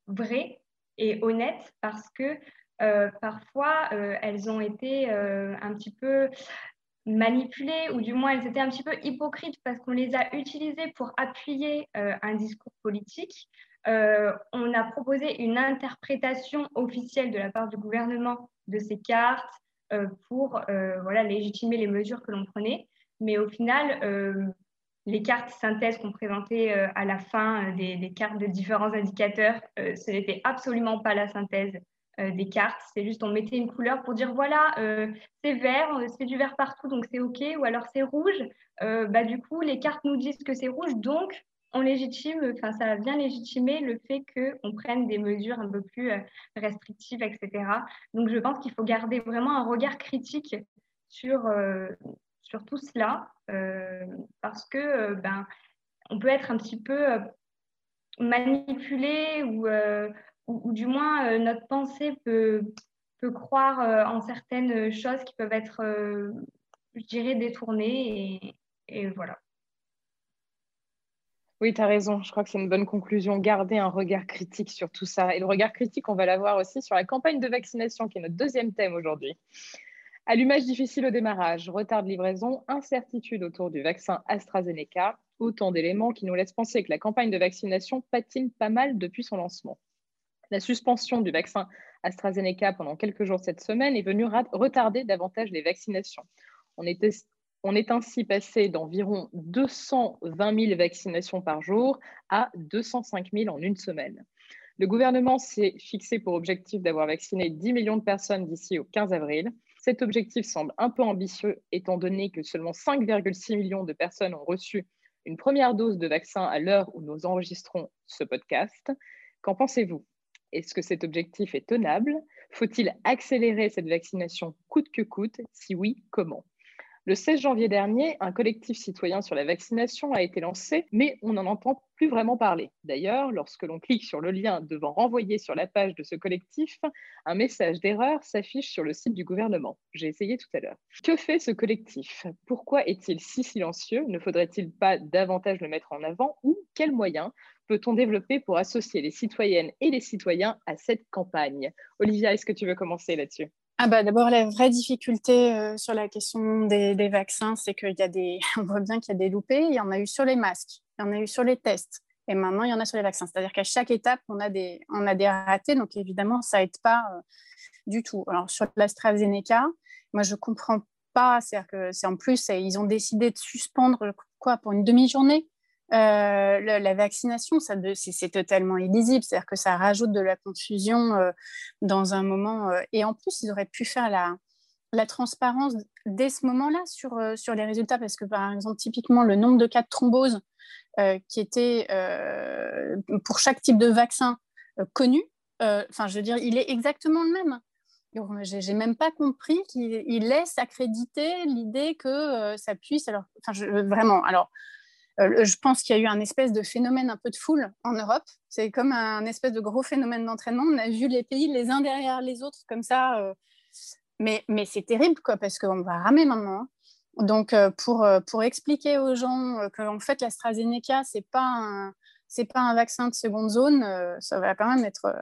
vraie et honnête parce que euh, parfois, euh, elles ont été euh, un petit peu manipulées ou du moins elles étaient un petit peu hypocrites parce qu'on les a utilisées pour appuyer un discours politique. on a proposé une interprétation officielle de la part du gouvernement de ces cartes pour voilà, légitimer les mesures que l'on prenait. Mais au final, les cartes synthèses qu'on présentait à la fin des, des, cartes de différents indicateurs, ce n'était absolument pas la synthèse euh, des cartes. C'est juste on mettait une couleur pour dire voilà, euh, c'est vert, euh, c'est du vert partout, donc c'est OK. Ou alors c'est rouge. bah, du coup, les cartes nous disent que c'est rouge, donc on légitime, enfin ça vient légitimer le fait qu'on prenne des mesures un peu plus restrictives, etc. Donc je pense qu'il faut garder vraiment un regard critique sur, sur tout cela, parce que ben, on peut être un petit peu manipulé ou du moins euh, notre pensée peut, croire euh, en certaines choses qui peuvent être, euh, je dirais, détournées. Et, voilà. Oui, tu as raison. Je crois que c'est une bonne conclusion. Garder un regard critique sur tout ça. Et le regard critique, on va l'avoir aussi sur la campagne de vaccination, qui est notre deuxième thème aujourd'hui. Allumage difficile au démarrage, retard de livraison, incertitude autour du vaccin AstraZeneca, autant d'éléments qui nous laissent penser que la campagne de vaccination patine pas mal depuis son lancement. La suspension du vaccin AstraZeneca pendant quelques jours cette semaine est venue retarder davantage les vaccinations. On est, ainsi passé d'environ 220 000 vaccinations par jour à 205 000 en une semaine. Le gouvernement s'est fixé pour objectif d'avoir vacciné 10 millions de personnes d'ici au 15 avril. Cet objectif semble un peu ambitieux étant donné que seulement 5,6 millions de personnes ont reçu une première dose de vaccin à l'heure où nous enregistrons ce podcast. Qu'en pensez-vous? Est-ce que cet objectif est tenable? Faut-il accélérer cette vaccination coûte que coûte? Si oui, comment? Le 16 janvier dernier, un collectif citoyen sur la vaccination a été lancé, mais on n'en entend plus vraiment parler. D'ailleurs, lorsque l'on clique sur le lien devant renvoyer sur la page de ce collectif, un message d'erreur s'affiche sur le site du gouvernement. J'ai essayé tout à l'heure. Que fait ce collectif? Pourquoi est-il si silencieux? Ne faudrait-il pas davantage le mettre en avant? Ou quels moyens peut-on développer pour associer les citoyennes et les citoyens à cette campagne? Olivia, est-ce que tu veux commencer là-dessus? Ah bah D'abord, la vraie difficulté euh, sur la question des, vaccins, c'est qu'il y a des, on voit bien qu'il y a des loupés. Il y en a eu sur les masques, il y en a eu sur les tests, et maintenant il y en a sur les vaccins. C'est-à-dire qu'à chaque étape, on a des, on a des ratés, donc évidemment, ça n'aide pas euh, du tout. Alors sur l'AstraZeneca, moi je comprends pas, c'est-à-dire que c'est en plus, ils ont décidé de suspendre quoi pour une demi-journée euh, la, vaccination, c'est totalement illisible, c'est-à-dire que ça rajoute de la confusion euh, dans un moment. Euh, et en plus, ils auraient pu faire la, la transparence dès ce moment-là sur, sur les résultats, parce que par exemple, typiquement, le nombre de cas de thrombose qui était pour chaque type de vaccin connu, enfin, je veux dire, il est exactement le même. J'ai même pas compris qu'il laisse accréditer l'idée que ça puisse. Alors, vraiment. Alors, je pense qu'il y a eu un espèce de phénomène un peu de foule en Europe. C'est comme un espèce de gros phénomène d'entraînement. On a vu les pays les uns derrière les autres comme ça. Euh, mais, c'est terrible, quoi, parce qu'on va ramer maintenant. Hein. Donc, euh, pour, expliquer aux gens qu'en fait, l'AstraZeneca, ce n'est pas, pas un vaccin de seconde zone, ça va quand même être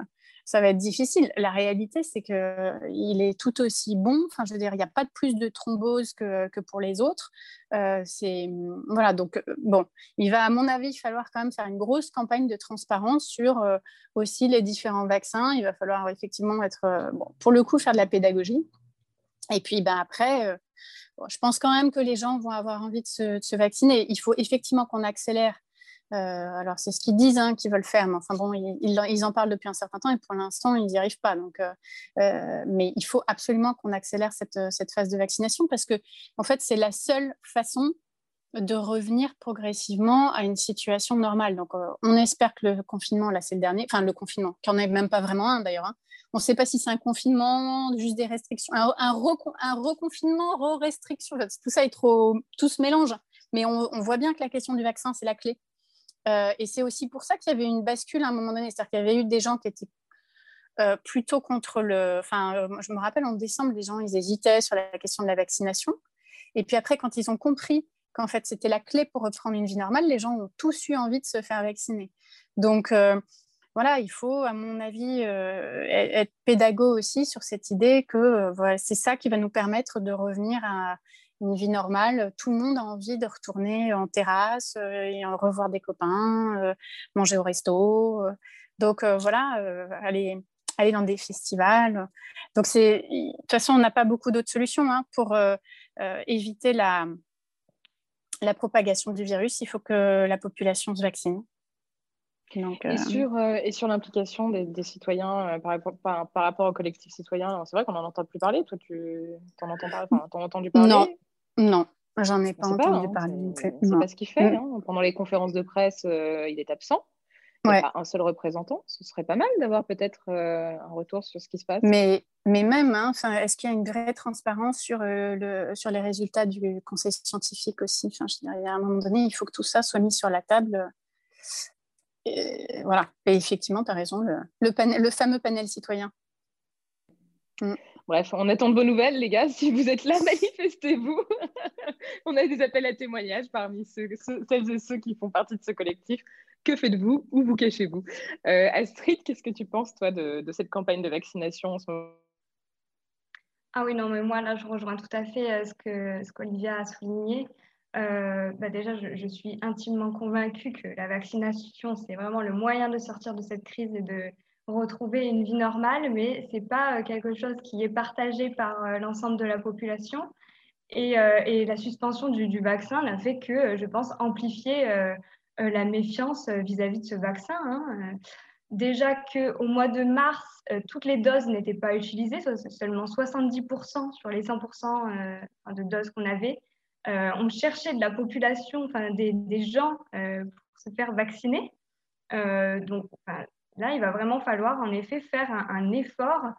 ça va être difficile. La réalité, c'est qu'il est tout aussi bon. Enfin, je veux dire, il n'y a pas de plus de thrombose que, que pour les autres. Euh, c'est voilà. Donc euh, bon, il va à mon avis falloir quand même faire une grosse campagne de transparence sur euh, aussi les différents vaccins. Il va falloir effectivement être bon, pour le coup faire de la pédagogie. Et puis ben après, je pense quand même que les gens vont avoir envie de se, de se vacciner. Il faut effectivement qu'on accélère euh, alors, c'est ce qu'ils disent hein, qu'ils veulent faire, mais enfin bon, ils, en parlent depuis un certain temps et pour l'instant, ils n'y arrivent pas. Donc, euh, euh, mais il faut absolument qu'on accélère cette, phase de vaccination parce que, en fait, c'est la seule façon de revenir progressivement à une situation normale. Donc, on espère que le confinement, là, c'est le dernier, enfin, le confinement, qui n'en est même pas vraiment un d'ailleurs. Hein. On ne sait pas si c'est un confinement, juste des restrictions, un, reconfinement, re-restriction. Tout ça est trop, tout se mélange. Mais on voit bien que la question du vaccin, c'est la clé. Euh, et c'est aussi pour ça qu'il y avait une bascule à un moment donné. C'est-à-dire qu'il y avait eu des gens qui étaient euh, plutôt contre le. Enfin, euh, je me rappelle en décembre, les gens, ils hésitaient sur la question de la vaccination. Et puis après, quand ils ont compris qu'en fait, c'était la clé pour reprendre une vie normale, les gens ont tous eu envie de se faire vacciner. Donc, voilà, il faut, à mon avis, être pédago aussi sur cette idée que c'est ça qui va nous permettre de revenir à une vie normale. Tout le monde a envie de retourner en terrasse euh, et revoir des copains, euh, manger au resto. Euh. Donc voilà, aller, aller dans des festivals. Donc c'est, de toute façon, on n'a pas beaucoup d'autres solutions hein, pour éviter la, la propagation du virus. Il faut que la population se vaccine. Donc, et, sur, et sur l'implication des, citoyens par, rapport, par, rapport au collectif citoyen, c'est vrai qu'on n'en entend plus parler. Toi, tu en entends parler, enfin, as entendu parler? Non, non, j'en ai pas entendu hein, parler. C'est pas ce qu'il fait. Mm. Hein. Pendant les conférences de presse, euh, il est absent. Il n'y a pas un seul représentant. Ce serait pas mal d'avoir peut-être euh, un retour sur ce qui se passe. Mais, mais même, hein, est-ce qu'il y a une vraie transparence sur, euh, le, sur les résultats du conseil scientifique aussi? Enfin, je dirais, À un moment donné, il faut que tout ça soit mis sur la table. Et, voilà. Et effectivement, tu as raison, le, le, le fameux panel citoyen. Mm. Bref, on attend de vos nouvelles, les gars. Si vous êtes là, manifestez-vous. on a des appels à témoignages parmi ceux, celles et ceux qui font partie de ce collectif. Que faites-vous? Où vous cachez-vous? Euh, Astrid, qu'est-ce que tu penses, toi, de, cette campagne de vaccination en ce moment? Ah oui, non, mais moi, là, je rejoins tout à fait ce que ce qu'Olivia a souligné. bah déjà, je, je, suis intimement convaincue que la vaccination, c'est vraiment le moyen de sortir de cette crise et de retrouver une vie normale, mais ce n'est pas quelque chose qui est partagé par l'ensemble de la population. Et, euh, et la suspension du, vaccin n'a fait que, euh, je pense, amplifier euh, la méfiance vis-à-vis de ce vaccin. Hein. Déjà qu'au mois de mars, toutes les doses n'étaient pas utilisées, seulement 70% sur les 100% de doses qu'on avait. on cherchait de la population, des gens pour se faire vacciner. donc là, il va vraiment falloir en effet faire un, effort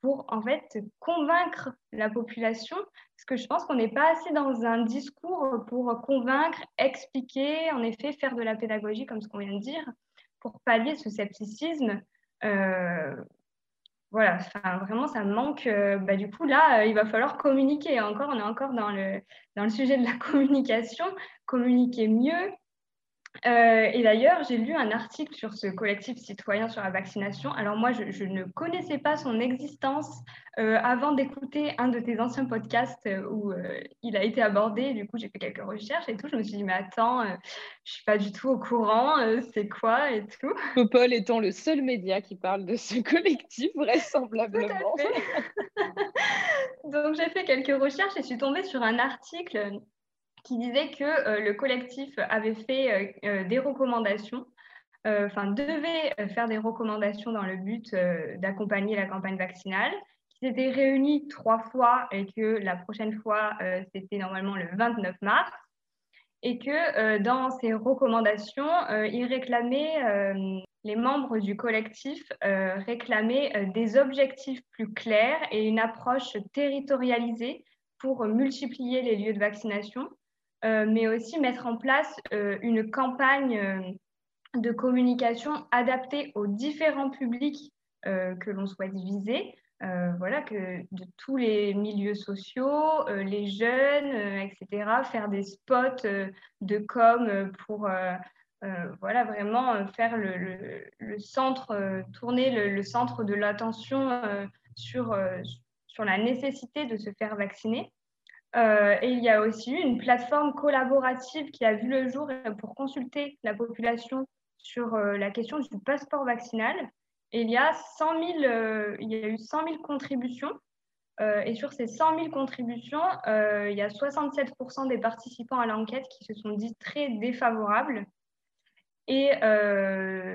pour en fait convaincre la population, parce que je pense qu'on n'est pas assez dans un discours pour convaincre, expliquer, en effet faire de la pédagogie comme ce qu'on vient de dire, pour pallier ce scepticisme. Euh, voilà, vraiment, ça manque. Euh, bah, du coup, là, il va falloir communiquer. Encore, on est encore dans le, dans le sujet de la communication, communiquer mieux, euh, et d'ailleurs, j'ai lu un article sur ce collectif citoyen sur la vaccination. Alors moi, je, ne connaissais pas son existence euh, avant d'écouter un de tes anciens podcasts euh, où il a été abordé. Du coup, j'ai fait quelques recherches et tout. Je me suis dit, mais attends, je ne suis pas du tout au courant, c'est quoi et tout. Popol étant le seul média qui parle de ce collectif, vraisemblablement. Donc j'ai fait quelques recherches et je suis tombée sur un article qui disait que euh, le collectif avait fait euh, euh, des recommandations, enfin devait faire des recommandations dans le but d'accompagner la campagne vaccinale, qui s'était réunis trois fois et que la prochaine fois, c'était normalement le 29 mars et que dans ces recommandations, les membres du collectif réclamaient des objectifs plus clairs et une approche territorialisée pour multiplier les lieux de vaccination, mais aussi mettre en place euh, une campagne euh, de communication adaptée aux différents publics que l'on souhaite viser. voilà, que de tous les milieux sociaux, les jeunes, etc., faire des spots de com pour voilà, vraiment faire le, centre, tourner le, centre de l'attention sur, sur la nécessité de se faire vacciner. Euh, et il y a aussi eu une plateforme collaborative qui a vu le jour pour consulter la population sur euh, la question du passeport vaccinal. Et il y a, 100 000, euh, il y a eu 100 000 contributions. et sur ces 100 000 contributions, il y a 67% des participants à l'enquête qui se sont dit très défavorables. Et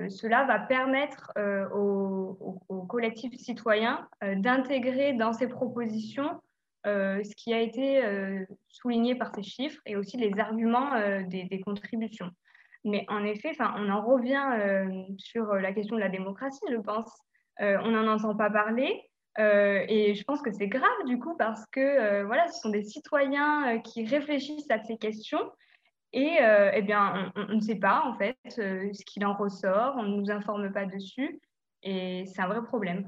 cela va permettre aux, aux, collectifs citoyens d'intégrer dans ces propositions ce qui a été euh, souligné par ces chiffres et aussi les arguments euh, des, contributions. Mais en effet, on en revient sur la question de la démocratie, je pense. on n'en entend pas parler. et je pense que c'est grave du coup parce que voilà, ce sont des citoyens qui réfléchissent à ces questions et eh bien, on, on, ne sait pas en fait ce qu'il en ressort, on ne nous informe pas dessus et c'est un vrai problème.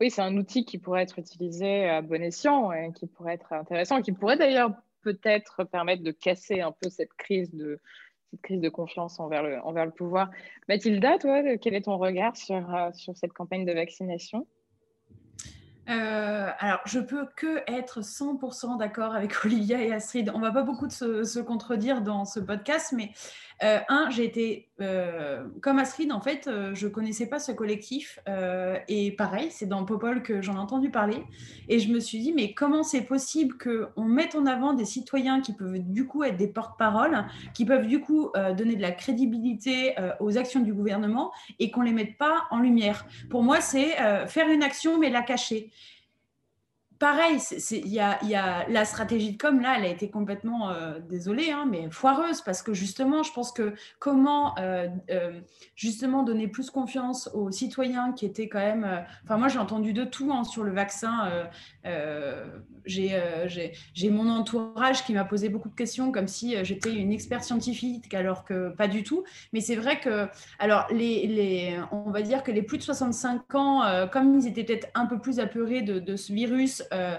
Oui, c'est un outil qui pourrait être utilisé à bon escient et qui pourrait être intéressant, qui pourrait d'ailleurs peut-être permettre de casser un peu cette crise de, cette crise de confiance envers le, envers le pouvoir. Mathilda, toi, quel est ton regard sur, euh, sur cette campagne de vaccination? Euh, alors, je peux que être 100% d'accord avec Olivia et Astrid. On va pas beaucoup se, se, contredire dans ce podcast, mais euh, un, j'ai été euh, comme Astrid, en fait, je connaissais pas ce collectif et pareil, c'est dans Popol que j'en ai entendu parler et je me suis dit mais comment c'est possible qu'on mette en avant des citoyens qui peuvent du coup être des porte-parole, qui peuvent du coup donner de la crédibilité aux actions du gouvernement et qu'on les mette pas en lumière? Pour moi, c'est faire une action mais la cacher pareil, il y a, la stratégie de com, là, elle a été complètement, euh, désolée, hein, mais foireuse, parce que justement, je pense que comment euh, euh, justement donner plus confiance aux citoyens qui étaient quand même... Enfin, moi, j'ai entendu de tout hein, sur le vaccin. j'ai mon entourage qui m'a posé beaucoup de questions, comme si j'étais une experte scientifique, alors que pas du tout. Mais c'est vrai que, alors, les, on va dire que les plus de 65 ans, comme ils étaient peut-être un peu plus apeurés de ce virus, euh,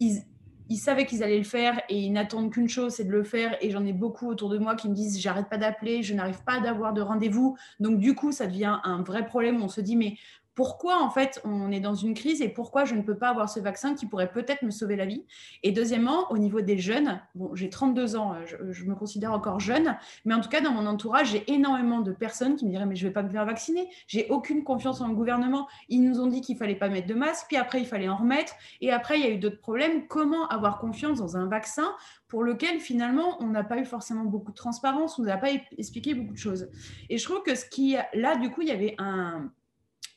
ils, savaient qu'ils allaient le faire et ils n'attendent qu'une chose, c'est de le faire. Et j'en ai beaucoup autour de moi qui me disent j'arrête pas d'appeler, je n'arrive pas d'avoir de rendez-vous. Donc du coup, ça devient un vrai problème. On se dit mais pourquoi en fait on est dans une crise et pourquoi je ne peux pas avoir ce vaccin qui pourrait peut-être me sauver la vie? Et deuxièmement, au niveau des jeunes, bon, j'ai 32 ans, je, me considère encore jeune, mais en tout cas dans mon entourage, j'ai énormément de personnes qui me diraient mais je ne vais pas me faire vacciner, j'ai aucune confiance en le gouvernement. Ils nous ont dit qu'il fallait pas mettre de masque, puis après il fallait en remettre, et après il y a eu d'autres problèmes. Comment avoir confiance dans un vaccin pour lequel finalement on n'a pas eu forcément beaucoup de transparence, on n'a pas expliqué beaucoup de choses? Et je trouve que ce qui là du coup il y avait un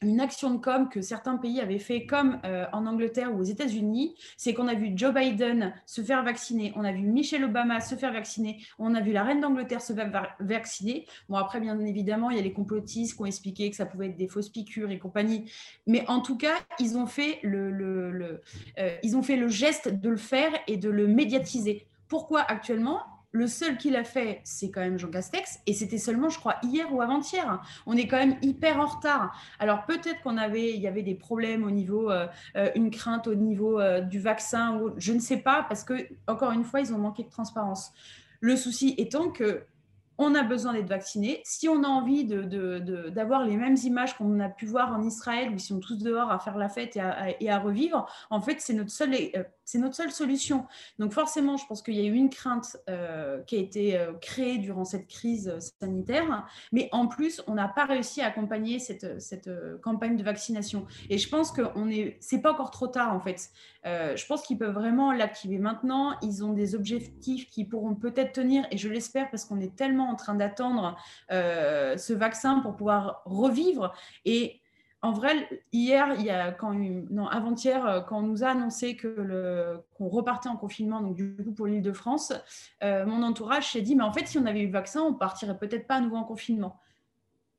une action de com que certains pays avaient fait, comme euh, en Angleterre ou aux États-Unis, c'est qu'on a vu Joe Biden se faire vacciner, on a vu Michelle Obama se faire vacciner, on a vu la reine d'Angleterre se faire vacciner. Bon, après, bien évidemment, il y a les complotistes qui ont expliqué que ça pouvait être des fausses piqûres et compagnie. Mais en tout cas, ils ont fait le, euh, ils ont fait le geste de le faire et de le médiatiser. Pourquoi actuellement? Le seul qui l'a fait, c'est quand même Jean Castex, et c'était seulement, je crois, hier ou avant-hier. On est quand même hyper en retard. Alors peut-être qu'on avait, il y avait des problèmes au niveau, euh, euh, une crainte au niveau euh, du vaccin, je ne sais pas, parce que encore une fois, ils ont manqué de transparence. Le souci étant que on a besoin d'être vacciné. Si on a envie d'avoir les mêmes images qu'on a pu voir en Israël, où ils sont tous dehors à faire la fête et à, revivre, en fait, c'est notre, seule, euh, notre seule solution. Donc forcément, je pense qu'il y a eu une crainte euh, qui a été euh, créée durant cette crise sanitaire, mais en plus, on n'a pas réussi à accompagner cette, campagne de vaccination. Et je pense que ce n'est c'est pas encore trop tard, en fait. je pense qu'ils peuvent vraiment l'activer maintenant. Ils ont des objectifs qui pourront peut-être tenir, et je l'espère parce qu'on est tellement en train d'attendre euh, ce vaccin pour pouvoir revivre. Et en vrai, hier, il y a quand avant-hier, euh, quand on nous a annoncé que le qu'on repartait en confinement, donc du coup pour l'Île-de-France, euh, mon entourage s'est dit mais en fait si on avait eu le vaccin, on partirait peut-être pas à nouveau en confinement.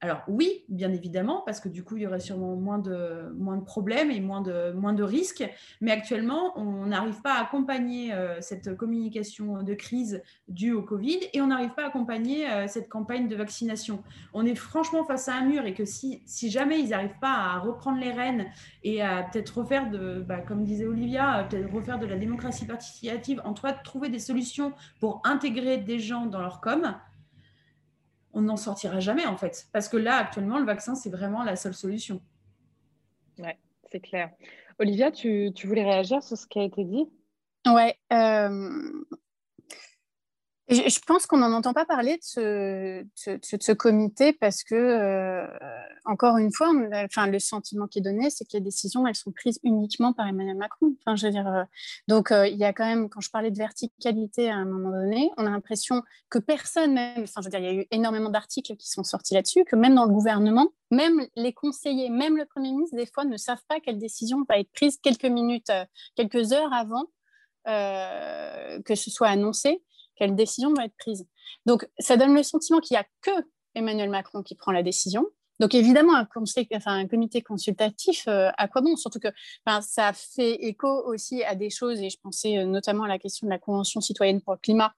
Alors oui, bien évidemment, parce que du coup, il y aurait sûrement moins de, moins de problèmes et moins de, de risques. Mais actuellement, on n'arrive pas à accompagner euh, cette communication de crise due au Covid et on n'arrive pas à accompagner euh, cette campagne de vaccination. On est franchement face à un mur et que si, jamais ils n'arrivent pas à reprendre les rênes et à peut-être refaire de, bah, comme disait Olivia, peut-être refaire de la démocratie participative, en tout cas trouver des solutions pour intégrer des gens dans leur com', on n'en sortira jamais en fait. Parce que là, actuellement, le vaccin, c'est vraiment la seule solution. Ouais, c'est clair. Olivia, tu, voulais réagir sur ce qui a été dit? Ouais. Euh, je, pense qu'on n'en entend pas parler de ce, ce, comité parce que, euh, encore une fois, enfin, le sentiment qui est donné, c'est que les décisions, elles sont prises uniquement par Emmanuel Macron. Enfin, je veux dire, euh, donc, euh, il y a quand même, quand je parlais de verticalité à un moment donné, on a l'impression que personne, même, enfin, je veux dire, il y a eu énormément d'articles qui sont sortis là-dessus, que même dans le gouvernement, même les conseillers, même le Premier ministre, des fois, ne savent pas quelle décision va être prise quelques minutes, quelques heures avant que ce soit annoncé quelle décision va être prise. Donc, ça donne le sentiment qu'il n'y a que Emmanuel Macron qui prend la décision. Donc, évidemment, un, comité consultatif, euh, à quoi bon? Surtout que ça fait écho aussi à des choses, et je pensais euh, notamment à la question de la Convention citoyenne pour le climat,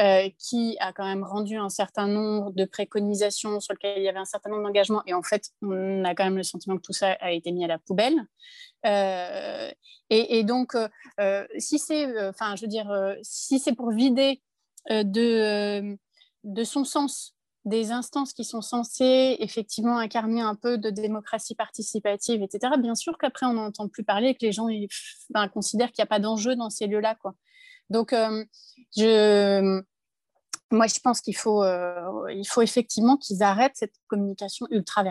euh, qui a quand même rendu un certain nombre de préconisations sur lesquelles il y avait un certain nombre d'engagements. Et en fait, on a quand même le sentiment que tout ça a été mis à la poubelle. Et, donc, si c'est, enfin, je veux dire, si c'est pour vider de, euh, de son sens des instances qui sont censées effectivement incarner un peu de démocratie participative, etc. Bien sûr qu'après, on n'entend plus parler et que les gens ben, considèrent qu'il n'y a pas d'enjeu dans ces lieux-là. Donc, euh, je, moi, je pense qu'il faut, faut effectivement qu'ils arrêtent cette communication ultra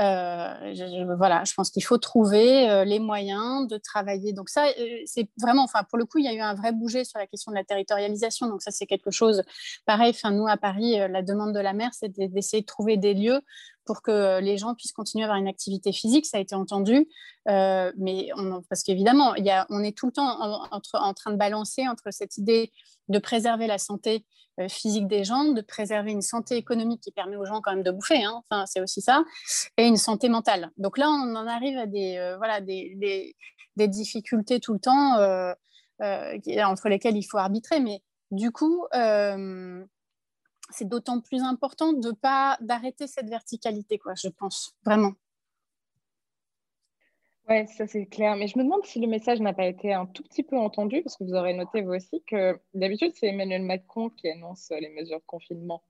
Euh, je, pense qu'il faut trouver euh, les moyens de travailler. Donc ça, euh, c'est vraiment, pour le coup, il y a eu un vrai bouger sur la question de la territorialisation. Donc ça, c'est quelque chose pareil. Enfin nous à Paris, la demande de la maire, c'est d'essayer de trouver des lieux pour que les gens puissent continuer à avoir une activité physique, ça a été entendu. mais parce qu'évidemment, on est tout le temps en, train de balancer entre cette idée de préserver la santé physique des gens, de préserver une santé économique qui permet aux gens quand même de bouffer, hein, enfin, c'est aussi ça, et une santé mentale. Donc là, on en arrive à des, voilà, des, des, difficultés tout le temps entre lesquelles il faut arbitrer. Mais du coup, c'est d'autant plus important de pas d'arrêter cette verticalité, quoi, je pense, vraiment. Oui, ça c'est clair. Mais je me demande si le message n'a pas été un tout petit peu entendu, parce que vous aurez noté vous aussi que d'habitude c'est Emmanuel Macron qui annonce les mesures de confinement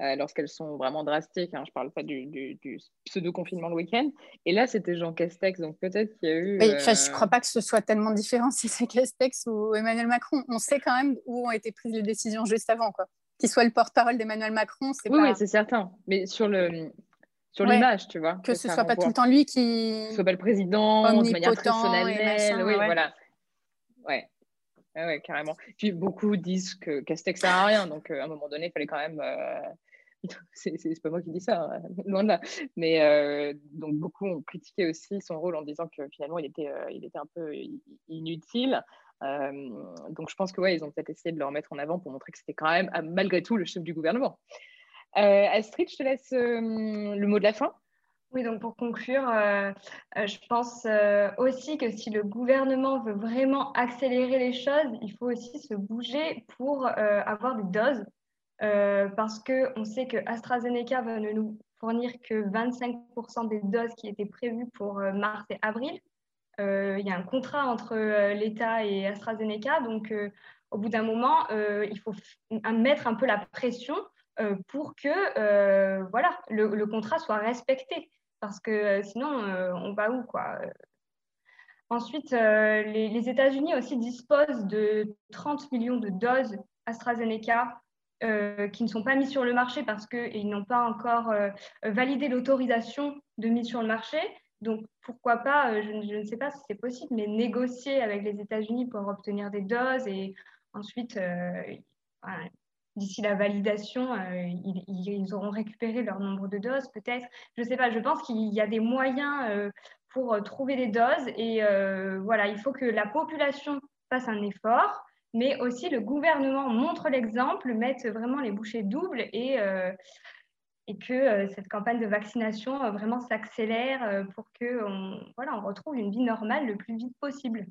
euh, lorsqu'elles sont vraiment drastiques. Hein. Je ne parle pas du, pseudo-confinement le week-end. Et là, c'était Jean Castex, donc peut-être qu'il y a eu. Je ne crois pas que ce soit tellement différent si c'est Castex ou Emmanuel Macron. On sait quand même où ont été prises les décisions juste avant, quoi qu'il soit le porte-parole d'Emmanuel Macron, c'est oui, pas... Oui, c'est certain. Mais sur le sur l'image, tu vois. Que, ce soit pas tout le temps lui qui soit pas le président de manière très solennelle. oui, voilà. Ouais. ouais. carrément. Puis beaucoup disent que Castex sert à rien, donc euh, à un moment donné, il fallait quand même. Euh... C'est pas moi qui dis ça, hein, loin de là. Mais euh, donc beaucoup ont critiqué aussi son rôle en disant que finalement il était, il était un peu inutile. Euh, donc je pense que ouais, ils ont peut-être essayé de le remettre en avant pour montrer que c'était quand même malgré tout le chef du gouvernement. Euh, Astrid, je te laisse euh, le mot de la fin. Oui, donc pour conclure, je pense aussi que si le gouvernement veut vraiment accélérer les choses, il faut aussi se bouger pour avoir des doses, parce qu'on sait que AstraZeneca va ne nous fournir que 25% des doses qui étaient prévues pour mars et avril. Euh, il y a un contrat entre euh, l'État et AstraZeneca. Donc, euh, au bout d'un moment, il faut mettre un peu la pression pour que voilà, le, contrat soit respecté. Parce que sinon, on va où quoi Ensuite, les, les États-Unis aussi disposent de 30 millions de doses AstraZeneca qui ne sont pas mises sur le marché parce qu'ils n'ont pas encore validé l'autorisation de mise sur le marché. Donc, pourquoi pas, euh, je, ne sais pas si c'est possible, mais négocier avec les États-Unis pour obtenir des doses et ensuite, euh, d'ici la validation, euh, ils, auront récupéré leur nombre de doses, peut-être. Je ne sais pas, je pense qu'il y a des moyens pour trouver des doses et voilà, il faut que la population fasse un effort, mais aussi le gouvernement montre l'exemple, mette vraiment les bouchées doubles et et que euh, cette campagne de vaccination euh, vraiment s'accélère euh, pour qu'on voilà, on retrouve une vie normale le plus vite possible.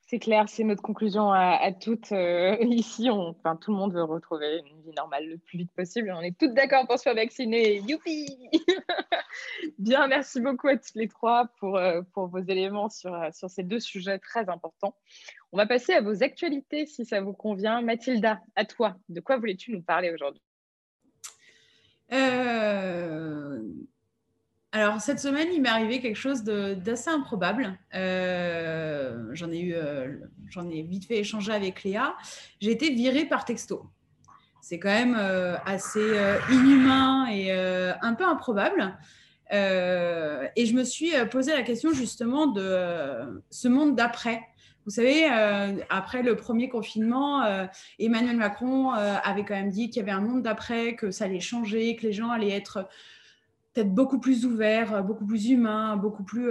C'est clair, c'est notre conclusion à, toutes ici. enfin, tout le monde veut retrouver une vie normale le plus vite possible. On est toutes d'accord pour se faire vacciner. Youpi Bien, merci beaucoup à toutes les trois pour, pour vos éléments sur, sur ces deux sujets très importants. On va passer à vos actualités si ça vous convient. Mathilda, à toi, de quoi voulais-tu nous parler aujourd'hui? Euh, Alors, cette semaine, il m'est arrivé quelque chose d'assez improbable. Euh, j'en ai eu, euh, j'en ai vite fait échanger avec Léa. J'ai été virée par texto. C'est quand même assez inhumain et un peu improbable. et je me suis posé la question justement de ce monde d'après. Vous savez, euh, après le premier confinement, euh, Emmanuel Macron euh, avait quand même dit qu'il y avait un monde d'après, que ça allait changer, que les gens allaient être peut-être beaucoup plus ouverts, beaucoup plus humains, beaucoup plus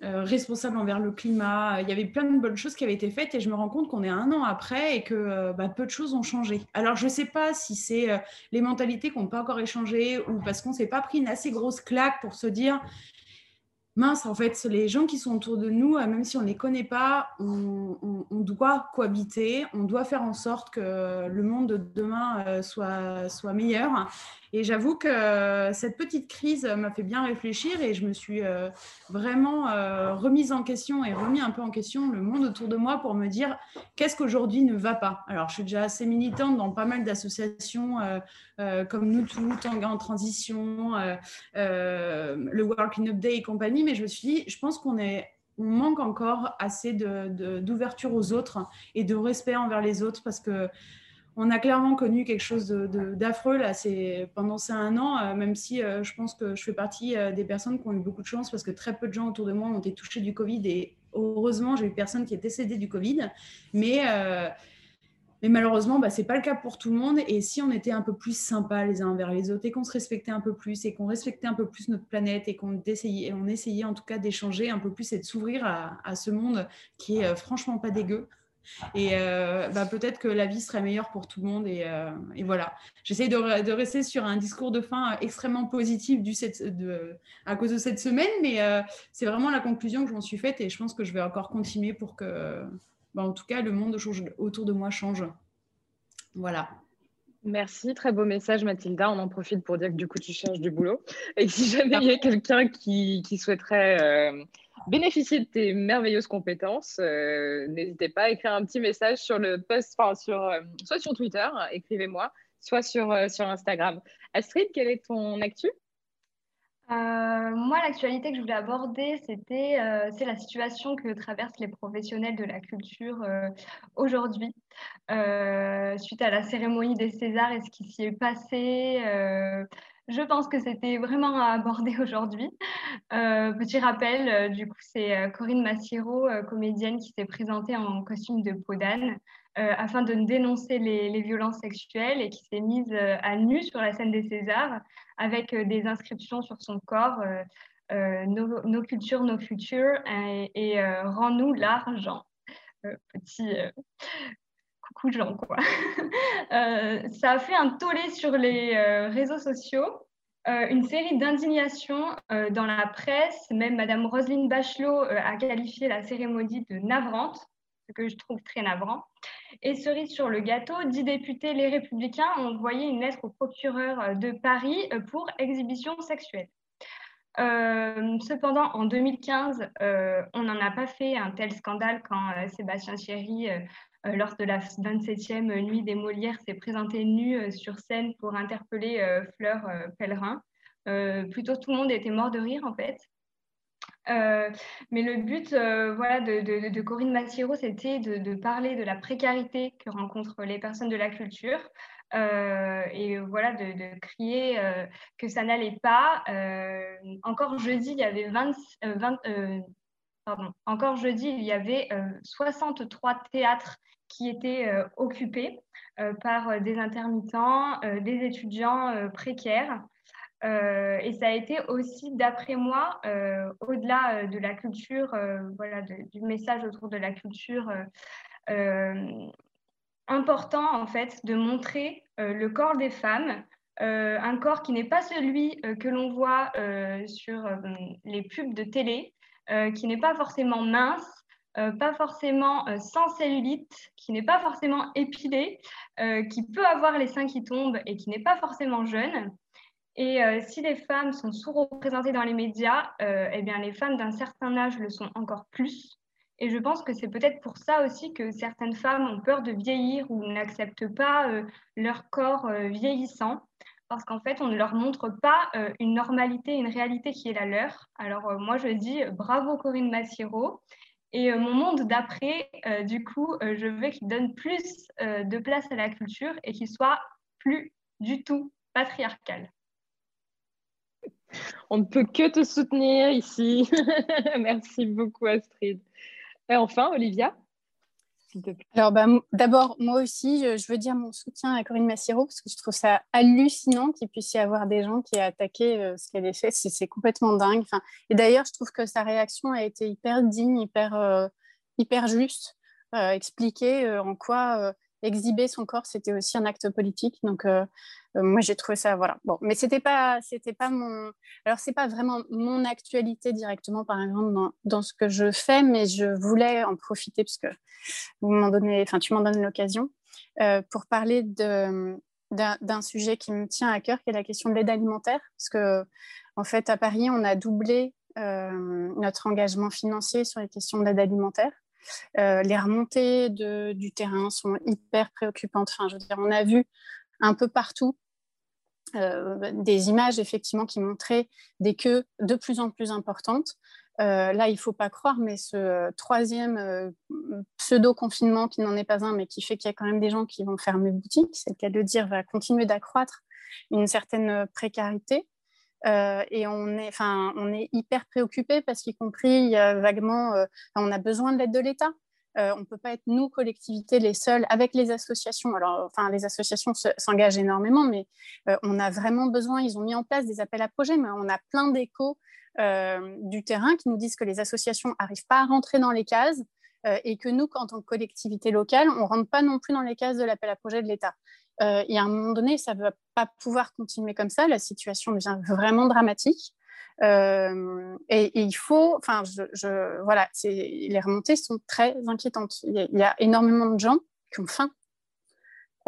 responsables envers le climat. Il y avait plein de bonnes choses qui avaient été faites et je me rends compte qu'on est un an après et que bah, peu de choses ont changé. Alors je ne sais pas si c'est les mentalités qui n'ont pas encore échangé ou parce qu'on ne s'est pas pris une assez grosse claque pour se dire mince, en fait, les gens qui sont autour de nous, euh, même si on ne les connaît pas, on, doit cohabiter, on doit faire en sorte que le monde de demain euh, soit, soit meilleur. Et j'avoue que cette petite crise m'a fait bien réfléchir et je me suis euh, vraiment euh, remise en question et remis un peu en question le monde autour de moi pour me dire qu'est-ce qu'aujourd'hui ne va pas. Alors, je suis déjà assez militante dans pas mal d'associations euh, comme Nous Toutes, en Transition, le Working Up Day et compagnie, mais je me suis dit, je pense qu'on est on manque encore assez d'ouverture aux autres et de respect envers les autres parce que on a clairement connu quelque chose d'affreux. C'est pendant ces un an, euh, même si euh, je pense que je fais partie euh, des personnes qui ont eu beaucoup de chance parce que très peu de gens autour de moi ont été touchés du Covid et heureusement j'ai eu personne qui est décédé du Covid. Mais Mais malheureusement, bah, ce n'est pas le cas pour tout le monde. Et si on était un peu plus sympa les uns envers les autres et qu'on se respectait un peu plus et qu'on respectait un peu plus notre planète et qu'on essayait, on essayait en tout cas d'échanger un peu plus et de s'ouvrir à, ce monde qui est franchement pas dégueu. Et euh, bah, peut-être que la vie serait meilleure pour tout le monde. Et, euh, voilà. J'essaie de, de, rester sur un discours de fin extrêmement positif du, de, à cause de cette semaine, mais c'est vraiment la conclusion que je m'en suis faite et je pense que je vais encore continuer pour que bah, en tout cas, le monde autour de moi change. Voilà. Merci, très beau message Mathilda. On en profite pour dire que du coup tu cherches du boulot et si jamais il y a quelqu'un qui, souhaiterait euh, bénéficier de tes merveilleuses compétences, euh, n'hésitez pas à écrire un petit message sur le post, enfin sur, euh, soit sur Twitter, écrivez-moi, soit sur, sur Instagram. Astrid, quel est ton actu? Euh, moi, l'actualité que je voulais aborder, c'était euh, c'est la situation que traversent les professionnels de la culture euh, aujourd'hui, suite à la cérémonie des Césars et ce qui s'y est passé. Je pense que c'était vraiment à aborder aujourd'hui. petit rappel, du coup, c'est Corinne Massiero, comédienne, qui s'est présentée en costume de peau d'âne. afin de dénoncer les, violences sexuelles et qui s'est mise à nu sur la scène des Césars avec euh, des inscriptions sur son corps, euh, euh, nos, cultures, nos futurs, et, rends-nous l'argent. petit coucou Jean, quoi. ça a fait un tollé sur les réseaux sociaux. une série d'indignations dans la presse. Même Madame Roselyne Bachelot a qualifié la cérémonie de navrante, ce que je trouve très navrant. Et cerise sur le gâteau, dix députés Les Républicains ont envoyé une lettre au procureur euh, de Paris euh, pour exhibition sexuelle. Euh, cependant, en 2015, on n'en a pas fait un tel scandale quand Sébastien Thierry, lors de la 27e nuit des Molières, s'est présenté nu sur scène pour interpeller Fleur Pellerin. plutôt tout le monde était mort de rire en fait. Euh, mais le but euh, voilà, de, Corinne Massiero, c'était de, parler de la précarité que rencontrent les personnes de la culture euh, et voilà, de, crier que ça n'allait pas. encore jeudi, il y avait 20, encore jeudi, il y avait 63 théâtres qui étaient occupés par des intermittents, des étudiants précaires. Euh, et ça a été aussi, d'après moi, euh, au-delà euh, de la culture, voilà, du message autour de la culture, important en fait de montrer le corps des femmes, un corps qui n'est pas celui que l'on voit sur les pubs de télé, qui n'est pas forcément mince, pas forcément sans cellulite, qui n'est pas forcément épilé, qui peut avoir les seins qui tombent et qui n'est pas forcément jeune. Et euh, si les femmes sont sous-représentées dans les médias, euh, eh bien, les femmes d'un certain âge le sont encore plus. Et je pense que c'est peut-être pour ça aussi que certaines femmes ont peur de vieillir ou n'acceptent pas euh, leur corps vieillissant, parce qu'en fait, on ne leur montre pas une normalité, une réalité qui est la leur. Alors moi, je dis bravo Corinne Massiero. Et mon monde d'après, du coup, je veux qu'il donne plus de place à la culture et qu'il soit plus du tout patriarcal. On ne peut que te soutenir ici. Merci beaucoup, Astrid. Et enfin, Olivia? Alors, bah, d'abord, moi aussi, je, veux dire mon soutien à Corinne Massiro parce que je trouve ça hallucinant qu'il puisse y avoir des gens qui aient attaqué euh, ce qu'elle a fait. C'est complètement dingue. Et d'ailleurs, je trouve que sa réaction a été hyper digne, hyper, euh, hyper juste, euh, expliquer en quoi exhiber son corps, c'était aussi un acte politique. Donc, euh, euh, moi, j'ai trouvé ça, voilà. Bon, mais c'était pas, c'était pas mon. Alors, c'est pas vraiment mon actualité directement, par exemple, dans, ce que je fais, mais je voulais en profiter parce que vous m'en donnez, enfin, tu m'en donnes l'occasion euh, pour parler d'un sujet qui me tient à cœur, qui est la question de l'aide alimentaire, parce que en fait, à Paris, on a doublé notre engagement financier sur les questions d'aide alimentaire. Euh, les remontées du terrain sont hyper préoccupantes. Enfin, je veux dire, on a vu un peu partout euh, des images effectivement qui montraient des queues de plus en plus importantes. Euh, là, il ne faut pas croire, mais ce troisième pseudo-confinement, qui n'en est pas un, mais qui fait qu'il y a quand même des gens qui vont fermer boutique, c'est le cas de dire, va continuer d'accroître une certaine précarité. Euh, et on est, enfin, on est hyper préoccupé parce qu'y compris, vaguement, euh, on a besoin de l'aide de l'État. on ne peut pas être, nous, collectivités, les seuls, avec les associations. Alors, enfin, les associations s'engagent énormément, mais on a vraiment besoin, ils ont mis en place des appels à projets, mais on a plein d'échos du terrain qui nous disent que les associations n'arrivent pas à rentrer dans les cases et que nous, en tant que collectivité locale, on ne rentre pas non plus dans les cases de l'appel à projet de l'État. Euh, et à un moment donné, ça ne va pas pouvoir continuer comme ça. La situation devient vraiment dramatique. Euh, et, il faut, enfin, voilà, les remontées sont très inquiétantes. Il y, a, énormément de gens qui ont faim.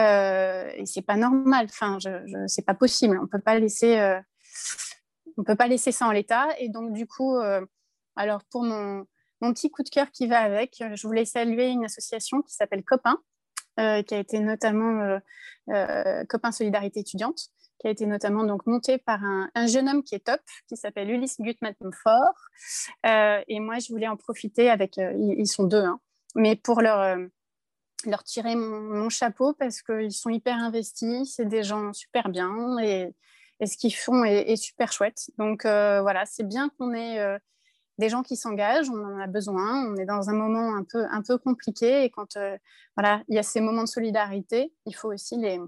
Euh, et c'est pas normal. Enfin, je, c'est pas possible. On peut pas laisser, euh, on peut pas laisser ça en l'état. Et donc, du coup, alors pour mon, mon petit coup de cœur qui va avec, je voulais saluer une association qui s'appelle Copain, euh, qui a été notamment euh, euh, Copain Solidarité étudiante, qui a été notamment donc monté par un, jeune homme qui est top, qui s'appelle Ulysse Gutmann-Fort. et moi, je voulais en profiter avec, ils, sont deux, hein, mais pour leur, leur tirer mon, chapeau parce qu'ils sont hyper investis, c'est des gens super bien et, et ce qu'ils font est, est, super chouette. Donc voilà, c'est bien qu'on ait des gens qui s'engagent, on en a besoin. On est dans un moment un peu, un peu compliqué et quand euh, voilà, il y a ces moments de solidarité, il faut aussi les,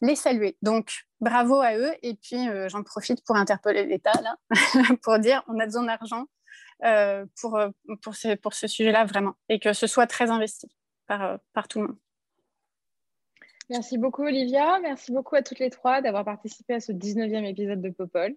les saluer. Donc, bravo à eux. Et puis, euh, j'en profite pour interpeller l'État, pour dire on a besoin d'argent euh, pour, pour ce, pour ce sujet-là, vraiment. Et que ce soit très investi par, par tout le monde. Merci beaucoup, Olivia. Merci beaucoup à toutes les trois d'avoir participé à ce 19e épisode de Popol.